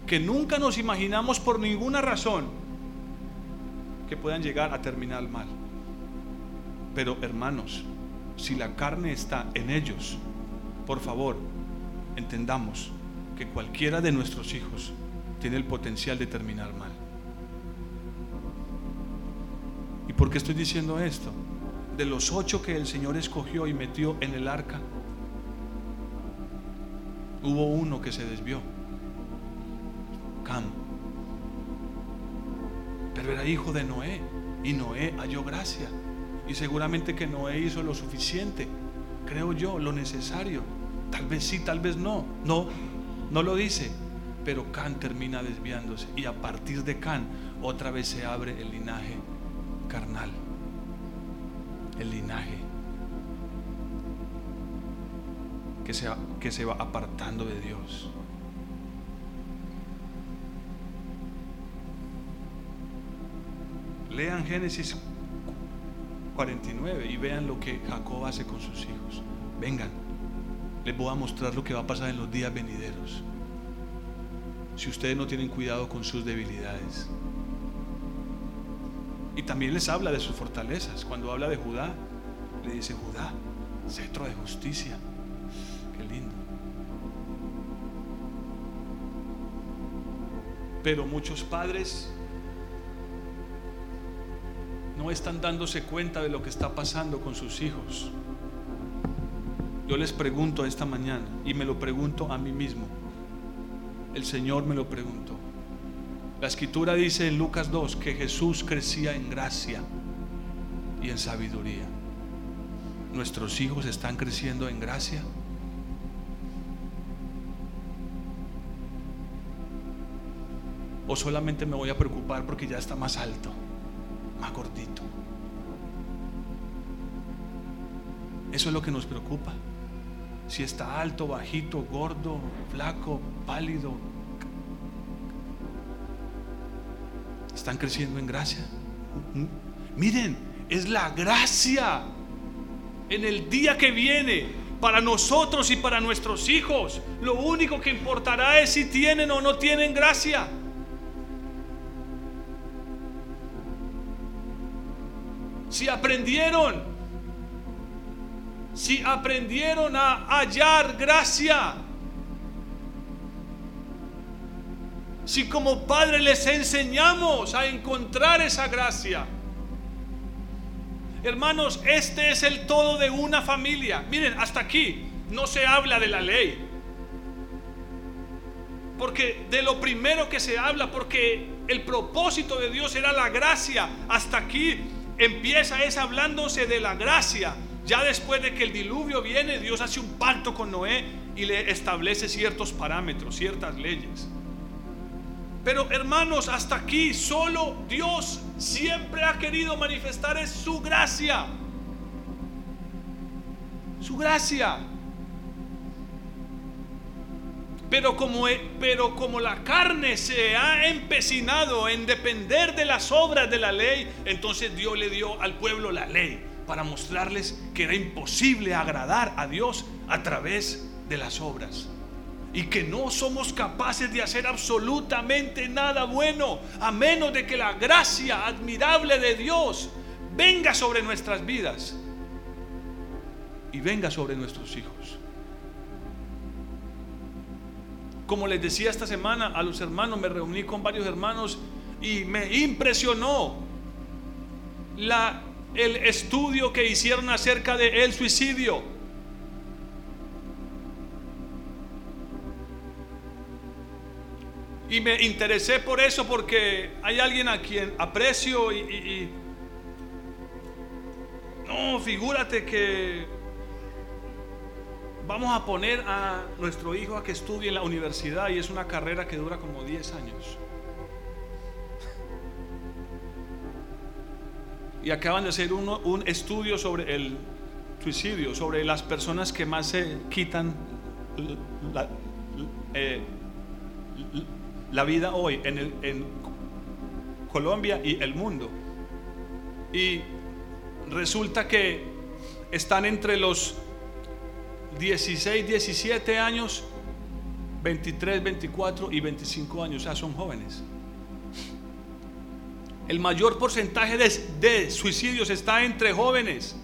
que nunca nos imaginamos por ninguna razón que puedan llegar a terminar mal. Pero hermanos, si la carne está en ellos, por favor, entendamos que cualquiera de nuestros hijos tiene el potencial de terminar mal. ¿Y por qué estoy diciendo esto? de los ocho que el Señor escogió y metió en el arca, hubo uno que se desvió, hijo de Noé y Noé halló gracia. Y seguramente que Noé hizo lo suficiente, creo yo, lo necesario. Tal vez sí, tal vez no. No, no lo dice. Pero Can termina desviándose y a partir de Can otra vez se abre el linaje carnal el linaje que se, que se va apartando de Dios. Lean Génesis 49 y vean lo que Jacob hace con sus hijos. Vengan, les voy a mostrar lo que va a pasar en los días venideros. Si ustedes no tienen cuidado con sus debilidades. Y también les habla de sus fortalezas. Cuando habla de Judá, le dice, Judá, cetro de justicia. Qué lindo. Pero muchos padres no están dándose cuenta de lo que está pasando con sus hijos. Yo les pregunto esta mañana y me lo pregunto a mí mismo. El Señor me lo preguntó. La escritura dice en Lucas 2 que Jesús crecía en gracia y en sabiduría. ¿Nuestros hijos están creciendo en gracia? ¿O solamente me voy a preocupar porque ya está más alto, más? Eso es lo que nos preocupa. Si está alto, bajito, gordo, flaco, pálido, ¿Están creciendo en gracia? Miren, es la gracia en el día que viene para nosotros y para nuestros hijos. Lo único que importará es si tienen o no tienen gracia. Si aprendieron, si aprendieron a hallar gracia. Si como padre les enseñamos a encontrar esa gracia, Hermanos, este es el todo de una familia. Miren, hasta aquí no se habla de la ley. Porque de lo primero que se habla, porque el propósito de Dios era la gracia. Hasta aquí empieza es hablándose de la gracia. Ya después de que el diluvio viene, Dios hace un pacto con Noé y le establece ciertos parámetros, ciertas leyes. Pero hermanos, hasta aquí solo Dios siempre ha querido manifestar es su gracia. Su gracia. Pero como, pero como la carne se ha empecinado en depender de las obras de la ley, entonces Dios le dio al pueblo la ley para mostrarles que era imposible agradar a Dios a través de las obras. Y que no somos capaces de hacer absolutamente nada bueno a menos de que la gracia admirable de Dios venga sobre nuestras vidas y venga sobre nuestros hijos. Como les decía esta semana a los hermanos, me reuní con varios hermanos y me impresionó la, el estudio que hicieron acerca de el suicidio. Y me interesé por eso porque hay alguien a quien aprecio y no, figúrate que vamos a poner a nuestro hijo a que estudie en la universidad y es una carrera que dura como 10 años. Y acaban de hacer un estudio sobre el suicidio, sobre las personas que más se quitan la, eh, vida hoy en, en Colombia y el mundo. Y resulta que están entre los 16, 17 años, 23, 24 y 25 años, o sea, son jóvenes. El mayor porcentaje de, suicidios está entre jóvenes,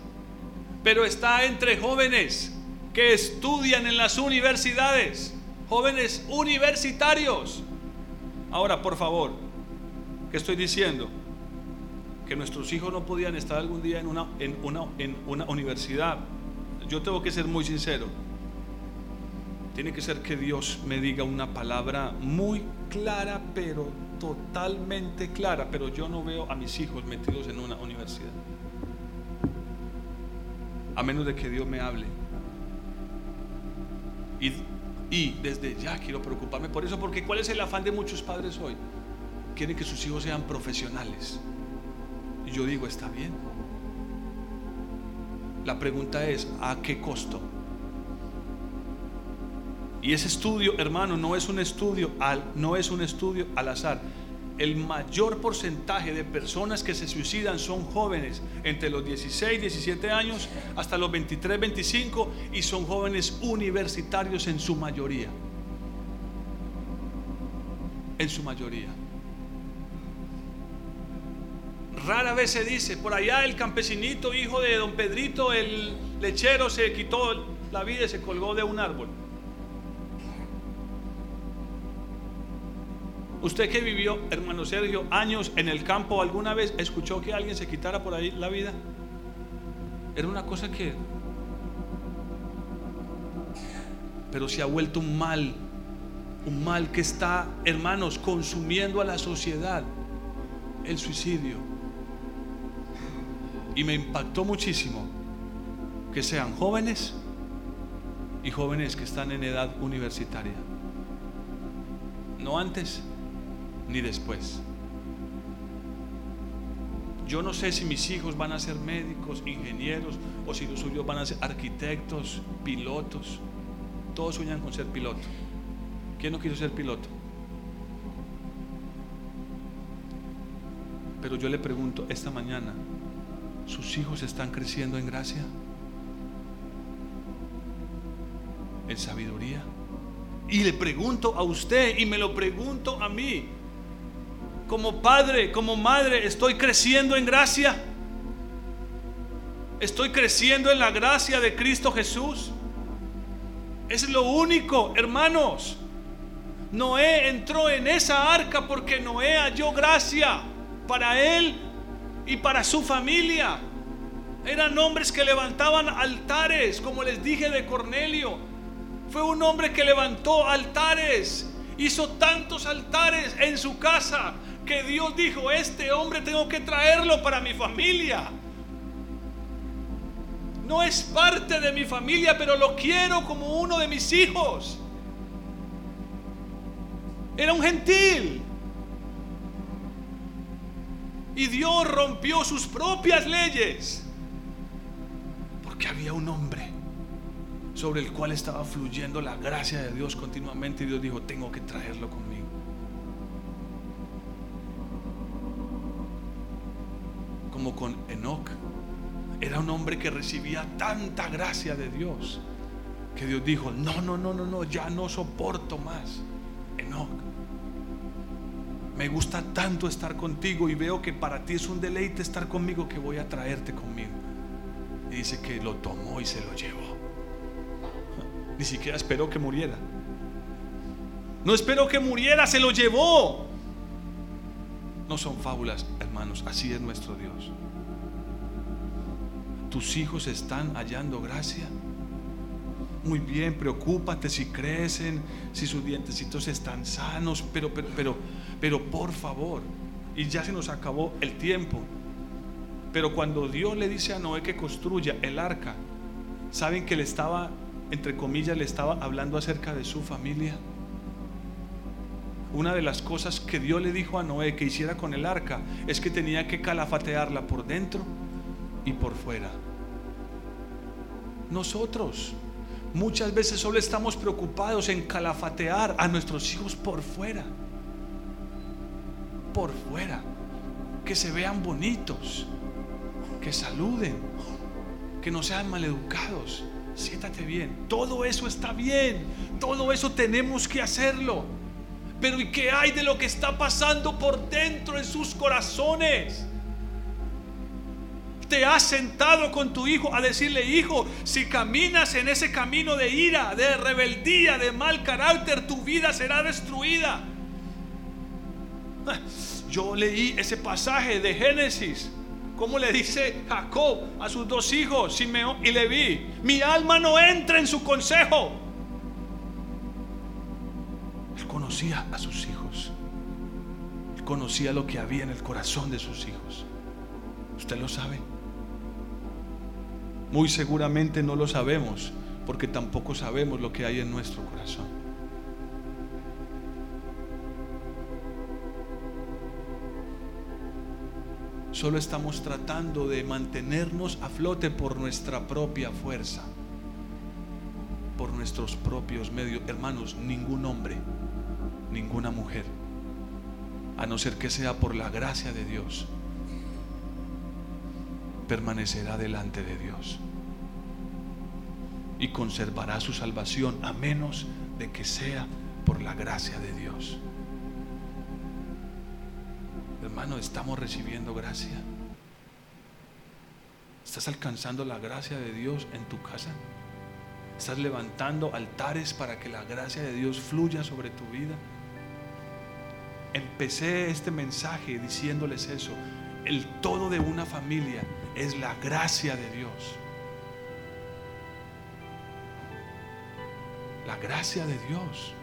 pero está entre jóvenes que estudian en las universidades, jóvenes universitarios. Ahora, por favor, ¿qué estoy diciendo? Que nuestros hijos no podían estar algún día en una, en una, en una universidad yo tengo que ser muy sincero. Tiene que ser que Dios me diga una palabra muy clara, pero totalmente clara, pero yo no veo a mis hijos metidos en una universidad. A menos de que Dios me hable. Y, desde ya quiero preocuparme por eso, porque ¿cuál es el afán de muchos padres hoy? Quieren que sus hijos sean profesionales. Y yo digo, está bien la pregunta es, ¿a qué costo? Y ese estudio, hermano, no es un estudio al, no es un estudio al azar. El mayor porcentaje de personas que se suicidan son jóvenes, entre los 16, 17 años hasta los 23, 25 y son jóvenes universitarios en su mayoría. En su mayoría. Rara vez se dice, por allá el campesinito, hijo de don Pedrito, el lechero, se quitó la vida y se colgó de un árbol. Usted que vivió, hermano Sergio, años en el campo, ¿alguna vez escuchó que alguien se quitara por ahí la vida? Era una cosa que... Pero se ha vuelto un mal, un mal que está, hermanos, consumiendo a la sociedad, el suicidio. Y me impactó muchísimo que sean jóvenes y jóvenes que están en edad universitaria. No antes ni después. Yo no sé si mis hijos van a ser médicos, ingenieros o si los suyos van a ser arquitectos, pilotos. Todos sueñan con ser piloto. ¿Quién no quiso ser piloto? Pero yo le pregunto esta mañana, ¿Sus hijos están creciendo en gracia? ¿En sabiduría? Y le pregunto a usted y me lo pregunto a mí. Como padre, como madre, ¿estoy creciendo en gracia? ¿Estoy creciendo en la gracia de Cristo Jesús? Es lo único, hermanos. Noé entró en esa arca porque Noé halló gracia para él y para su familia. Eran hombres que levantaban altares, como les dije de Cornelio. Fue un hombre que levantó altares, hizo tantos altares en su casa que Dios dijo, este hombre tengo que traerlo para mi familia. No es parte de mi familia, pero lo quiero como uno de mis hijos. Era un gentil. Y Dios rompió sus propias leyes. Porque había un hombre sobre el cual estaba fluyendo la gracia de Dios continuamente. Y Dios dijo, tengo que traerlo conmigo. Como con Enoch. Era un hombre que recibía tanta gracia de Dios. Que Dios dijo, no, no, no, no, no, ya no soporto más. Enoch me gusta tanto estar contigo y veo que para ti es un deleite estar conmigo que voy a traerte conmigo. Y dice que lo tomó y se lo llevó. Ni siquiera esperó que muriera. No esperó que muriera, se lo llevó. No son fábulas, hermanos, así es nuestro Dios. Tus hijos están hallando gracia muy bien, preocúpate si crecen, si sus dientecitos están sanos, pero, pero, pero, pero por favor, y ya se nos acabó el tiempo. Pero cuando Dios le dice a Noé que construya el arca, ¿saben que le estaba, entre comillas, le estaba hablando acerca de su familia? Una de las cosas que Dios le dijo a Noé que hiciera con el arca es que tenía que calafatearla por dentro y por fuera. Nosotros Muchas veces solo estamos preocupados en calafatear a nuestros hijos por fuera. Por fuera. Que se vean bonitos. Que saluden. Que no sean maleducados. Siéntate bien. Todo eso está bien. Todo eso tenemos que hacerlo. Pero ¿y qué hay de lo que está pasando por dentro en sus corazones? te has sentado con tu hijo a decirle, hijo, si caminas en ese camino de ira, de rebeldía, de mal carácter, tu vida será destruida. Yo leí ese pasaje de Génesis, como le dice Jacob a sus dos hijos, Simeón y Leví, mi alma no entra en su consejo. Él conocía a sus hijos, él conocía lo que había en el corazón de sus hijos. Usted lo sabe. Muy seguramente no lo sabemos porque tampoco sabemos lo que hay en nuestro corazón. Solo estamos tratando de mantenernos a flote por nuestra propia fuerza, por nuestros propios medios. Hermanos, ningún hombre, ninguna mujer, a no ser que sea por la gracia de Dios, permanecerá delante de Dios y conservará su salvación a menos de que sea por la gracia de Dios. Hermano, estamos recibiendo gracia. ¿Estás alcanzando la gracia de Dios en tu casa? ¿Estás levantando altares para que la gracia de Dios fluya sobre tu vida? Empecé este mensaje diciéndoles eso. El todo de una familia es la gracia de Dios. La gracia de Dios.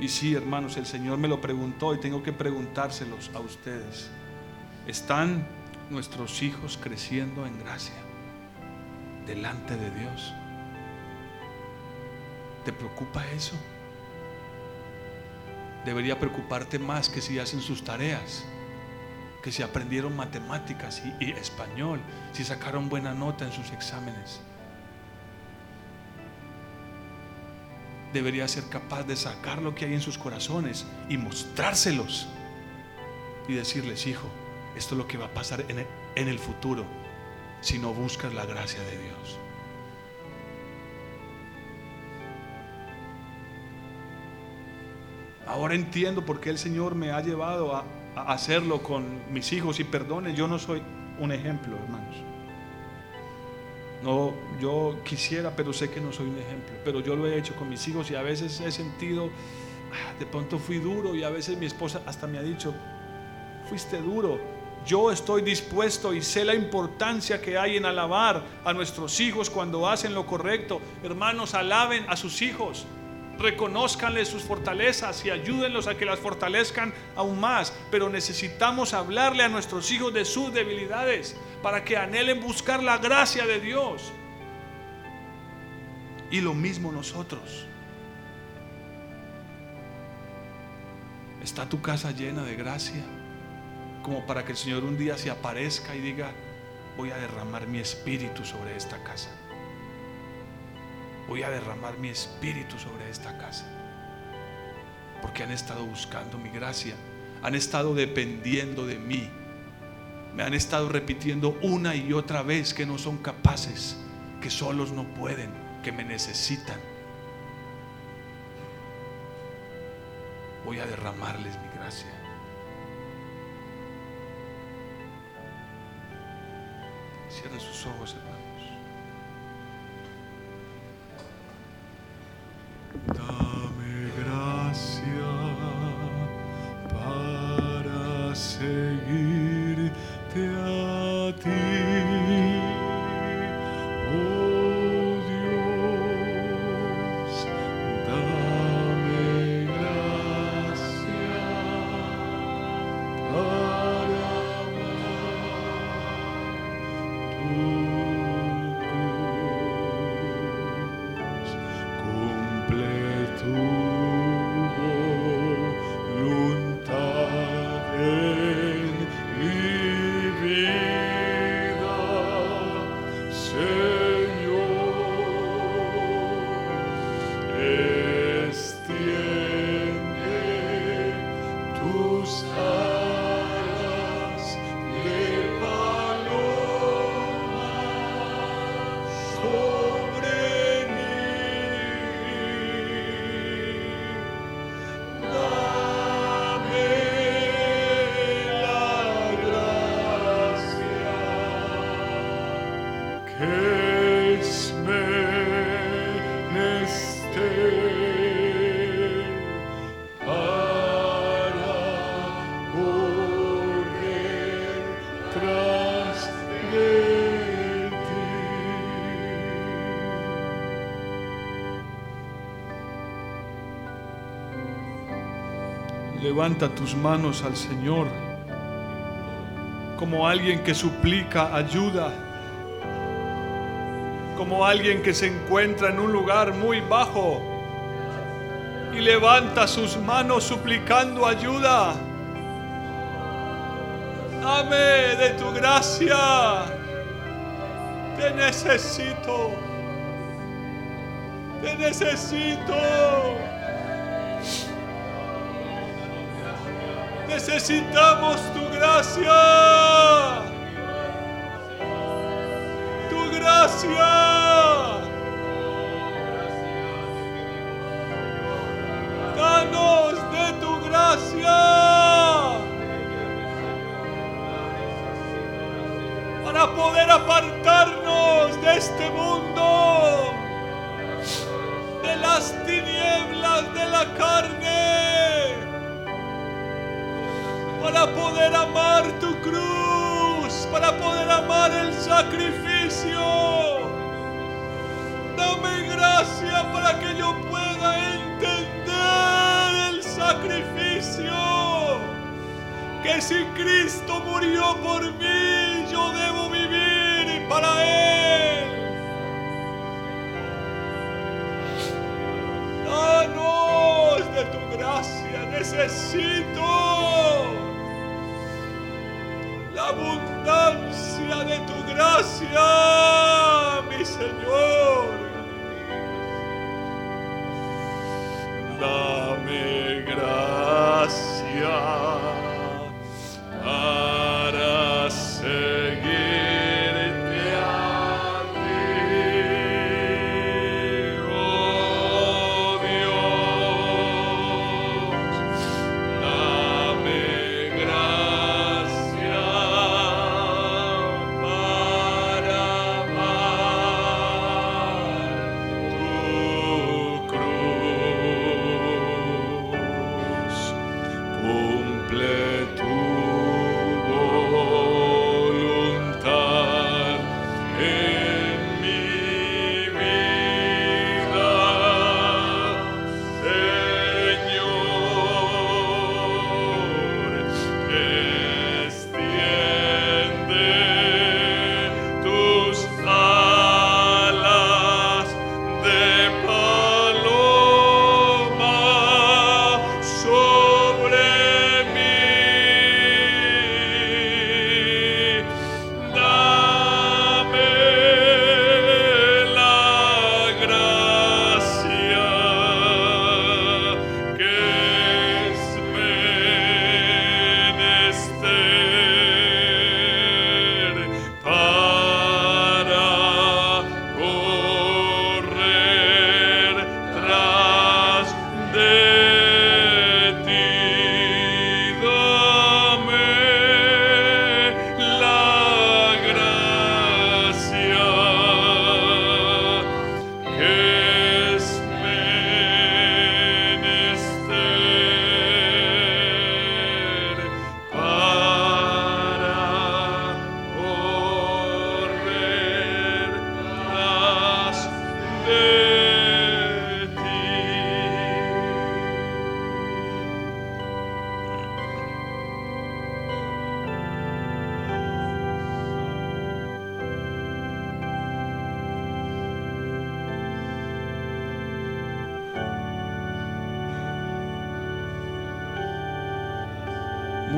Y sí, hermanos, el Señor me lo preguntó y tengo que preguntárselos a ustedes. ¿Están nuestros hijos creciendo en gracia delante de Dios? ¿Te preocupa eso? Debería preocuparte más que si hacen sus tareas que si aprendieron matemáticas y, español, si sacaron buena nota en sus exámenes. Debería ser capaz de sacar lo que hay en sus corazones y mostrárselos y decirles, hijo, esto es lo que va a pasar en el, futuro si no buscas la gracia de Dios. Ahora entiendo por qué el Señor me ha llevado a, hacerlo con mis hijos y perdone, yo no soy un ejemplo, hermanos. No, yo quisiera, pero sé que no soy un ejemplo. Pero yo lo he hecho con mis hijos y a veces he sentido, ah, de pronto fui duro y a veces mi esposa hasta me ha dicho, fuiste duro. Yo estoy dispuesto y sé la importancia que hay en alabar a nuestros hijos cuando hacen lo correcto. Hermanos, alaben a sus hijos. Reconózcanle sus fortalezas y ayúdenlos a que las fortalezcan aún más. Pero necesitamos hablarle a nuestros hijos de sus debilidades para que anhelen buscar la gracia de Dios. Y lo mismo nosotros. ¿Está tu casa llena de gracia? Como para que el Señor un día se aparezca y diga, voy a derramar mi espíritu sobre esta casa. Voy a derramar mi espíritu sobre esta casa. Porque han estado buscando mi gracia. Han estado dependiendo de mí. Me han estado repitiendo una y otra vez que no son capaces, que solos no pueden, que me necesitan. Voy a derramarles mi gracia. Cierren sus ojos, hermanos. Levanta tus manos al Señor. Como alguien que suplica ayuda, como alguien que se encuentra en un lugar muy bajo. Y levanta sus manos suplicando ayuda. Dame de tu gracia, te necesito, te necesito. Necesitamos tu gracia. Tu gracia. Danos de tu gracia. Para poder apartarnos de este mundo. De las tinieblas de la carne para poder amar tu cruz, para poder amar el sacrificio. Dame gracia para que yo pueda entender el sacrificio. Que si Cristo murió por mí, yo debo vivir para Él. Danos de tu gracia, necesito abundancia de tu gracia, mi Señor. Dame gracia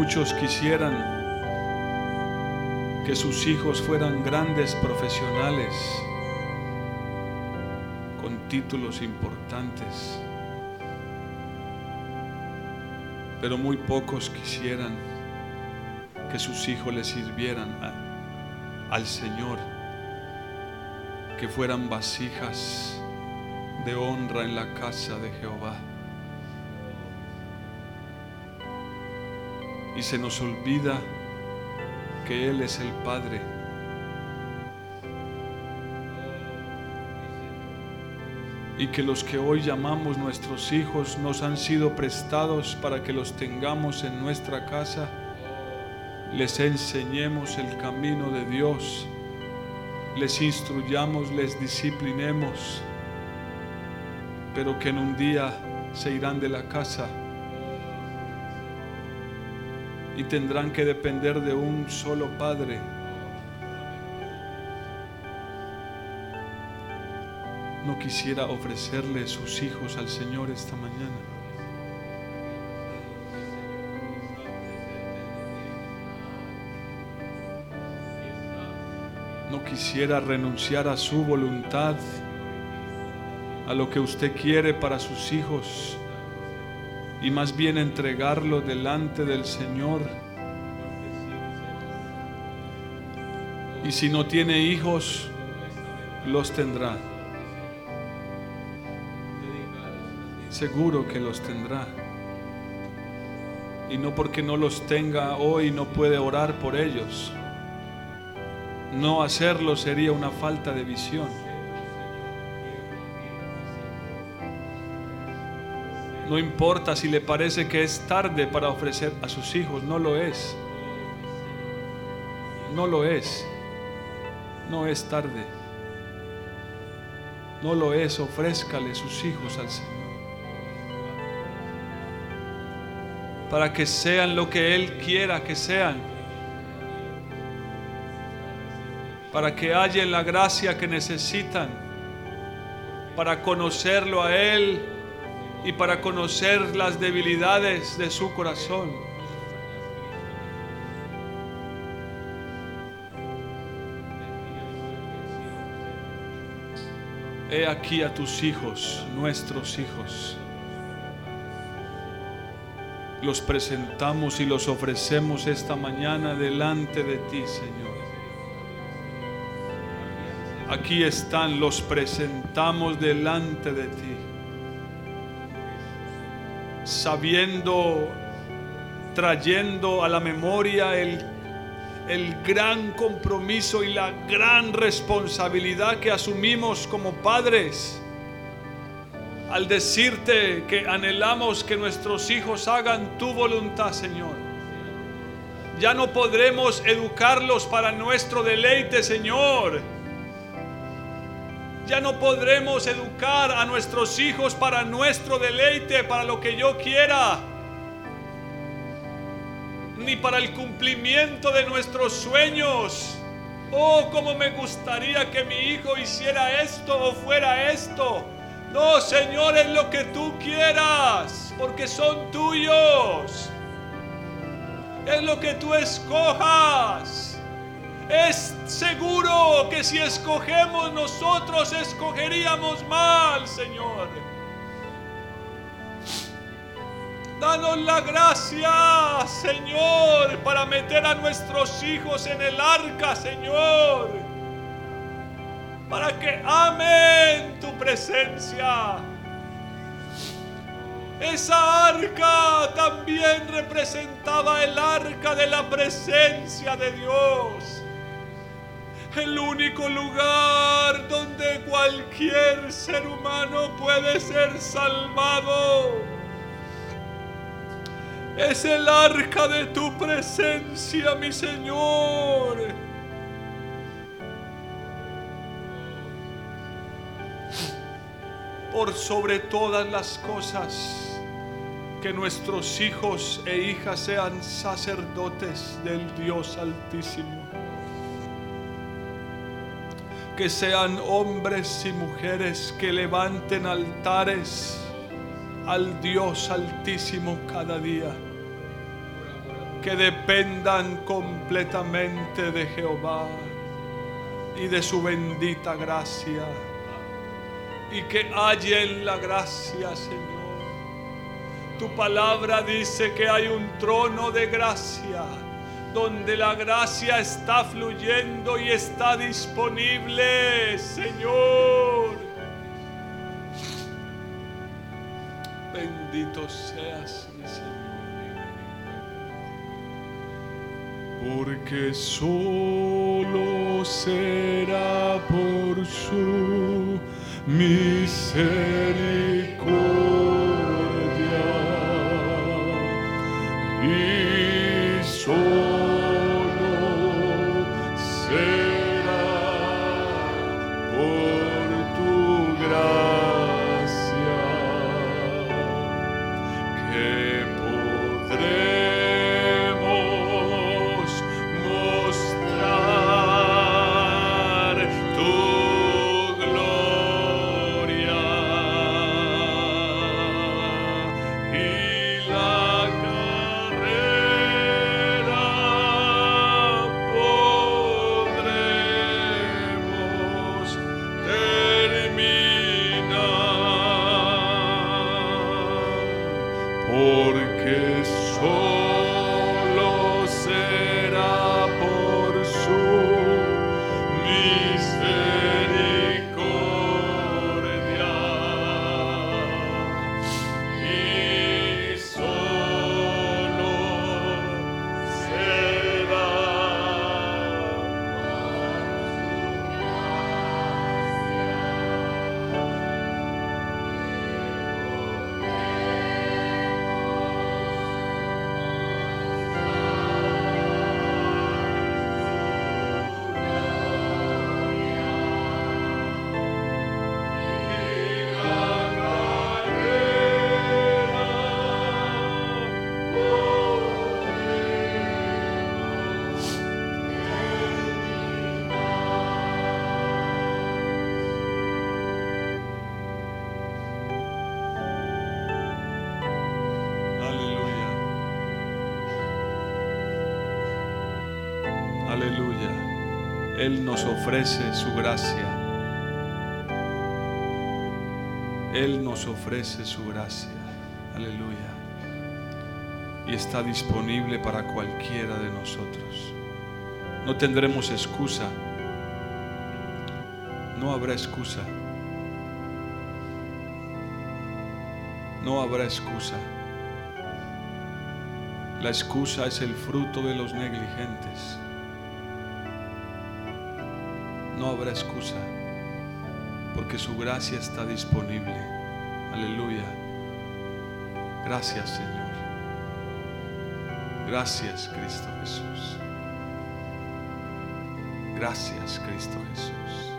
Muchos quisieran que sus hijos fueran grandes profesionales con títulos importantes, pero muy pocos quisieran que sus hijos le sirvieran al Señor, que fueran vasijas de honra en la casa de Jehová. Y se nos olvida que Él es el Padre. Y que los que hoy llamamos nuestros hijos nos han sido prestados para que los tengamos en nuestra casa, les enseñemos el camino de Dios, les instruyamos, les disciplinemos, pero que en un día se irán de la casa y tendrán que depender de un solo Padre. No quisiera ofrecerle sus hijos al Señor esta mañana. No quisiera renunciar a su voluntad, a lo que usted quiere para sus hijos y más bien entregarlo delante del Señor. Y si no tiene hijos, los tendrá. Seguro que los tendrá. Y no porque no los tenga hoy no puede orar por ellos. No hacerlo sería una falta de visión. No importa si le parece que es tarde para ofrecer a sus hijos, no lo es. No lo es. No es tarde. No lo es, ofrézcale sus hijos al Señor. Para que sean lo que Él quiera que sean. Para que hallen la gracia que necesitan. Para conocerlo a Él y para conocer las debilidades de su corazón. He aquí a tus hijos, nuestros hijos. Los presentamos y los ofrecemos esta mañana delante de ti, Señor. Aquí están, los presentamos delante de ti sabiendo, trayendo a la memoria el, el gran compromiso y la gran responsabilidad que asumimos como padres al decirte que anhelamos que nuestros hijos hagan tu voluntad, Señor. Ya no podremos educarlos para nuestro deleite, Señor. Ya no podremos educar a nuestros hijos para nuestro deleite, para lo que yo quiera, ni para el cumplimiento de nuestros sueños. Oh, cómo me gustaría que mi hijo hiciera esto o fuera esto. No, Señor, es lo que tú quieras, porque son tuyos. Es lo que tú escojas. Es seguro que si escogemos nosotros, escogeríamos mal, Señor. Danos la gracia, Señor, para meter a nuestros hijos en el arca, Señor. Para que amen tu presencia. Esa arca también representaba el arca de la presencia de Dios el único lugar donde cualquier ser humano puede ser salvado. Es el arca de tu presencia, mi Señor. Por sobre todas las cosas, que nuestros hijos e hijas sean sacerdotes del Dios Altísimo que sean hombres y mujeres que levanten altares al Dios altísimo cada día. que dependan completamente de Jehová y de su bendita gracia. Y que hallen la gracia, Señor. Tu palabra dice que hay un trono de gracia donde la gracia está fluyendo y está disponible, Señor. Bendito seas, mi Señor. Porque solo será por su misericordia. Él nos ofrece su gracia. Él nos ofrece su gracia. Aleluya. Y está disponible para cualquiera de nosotros. No tendremos excusa. No habrá excusa. No habrá excusa. La excusa es el fruto de los negligentes. No habrá excusa, porque su gracia está disponible. Aleluya. Gracias Señor. Gracias Cristo Jesús. Gracias Cristo Jesús.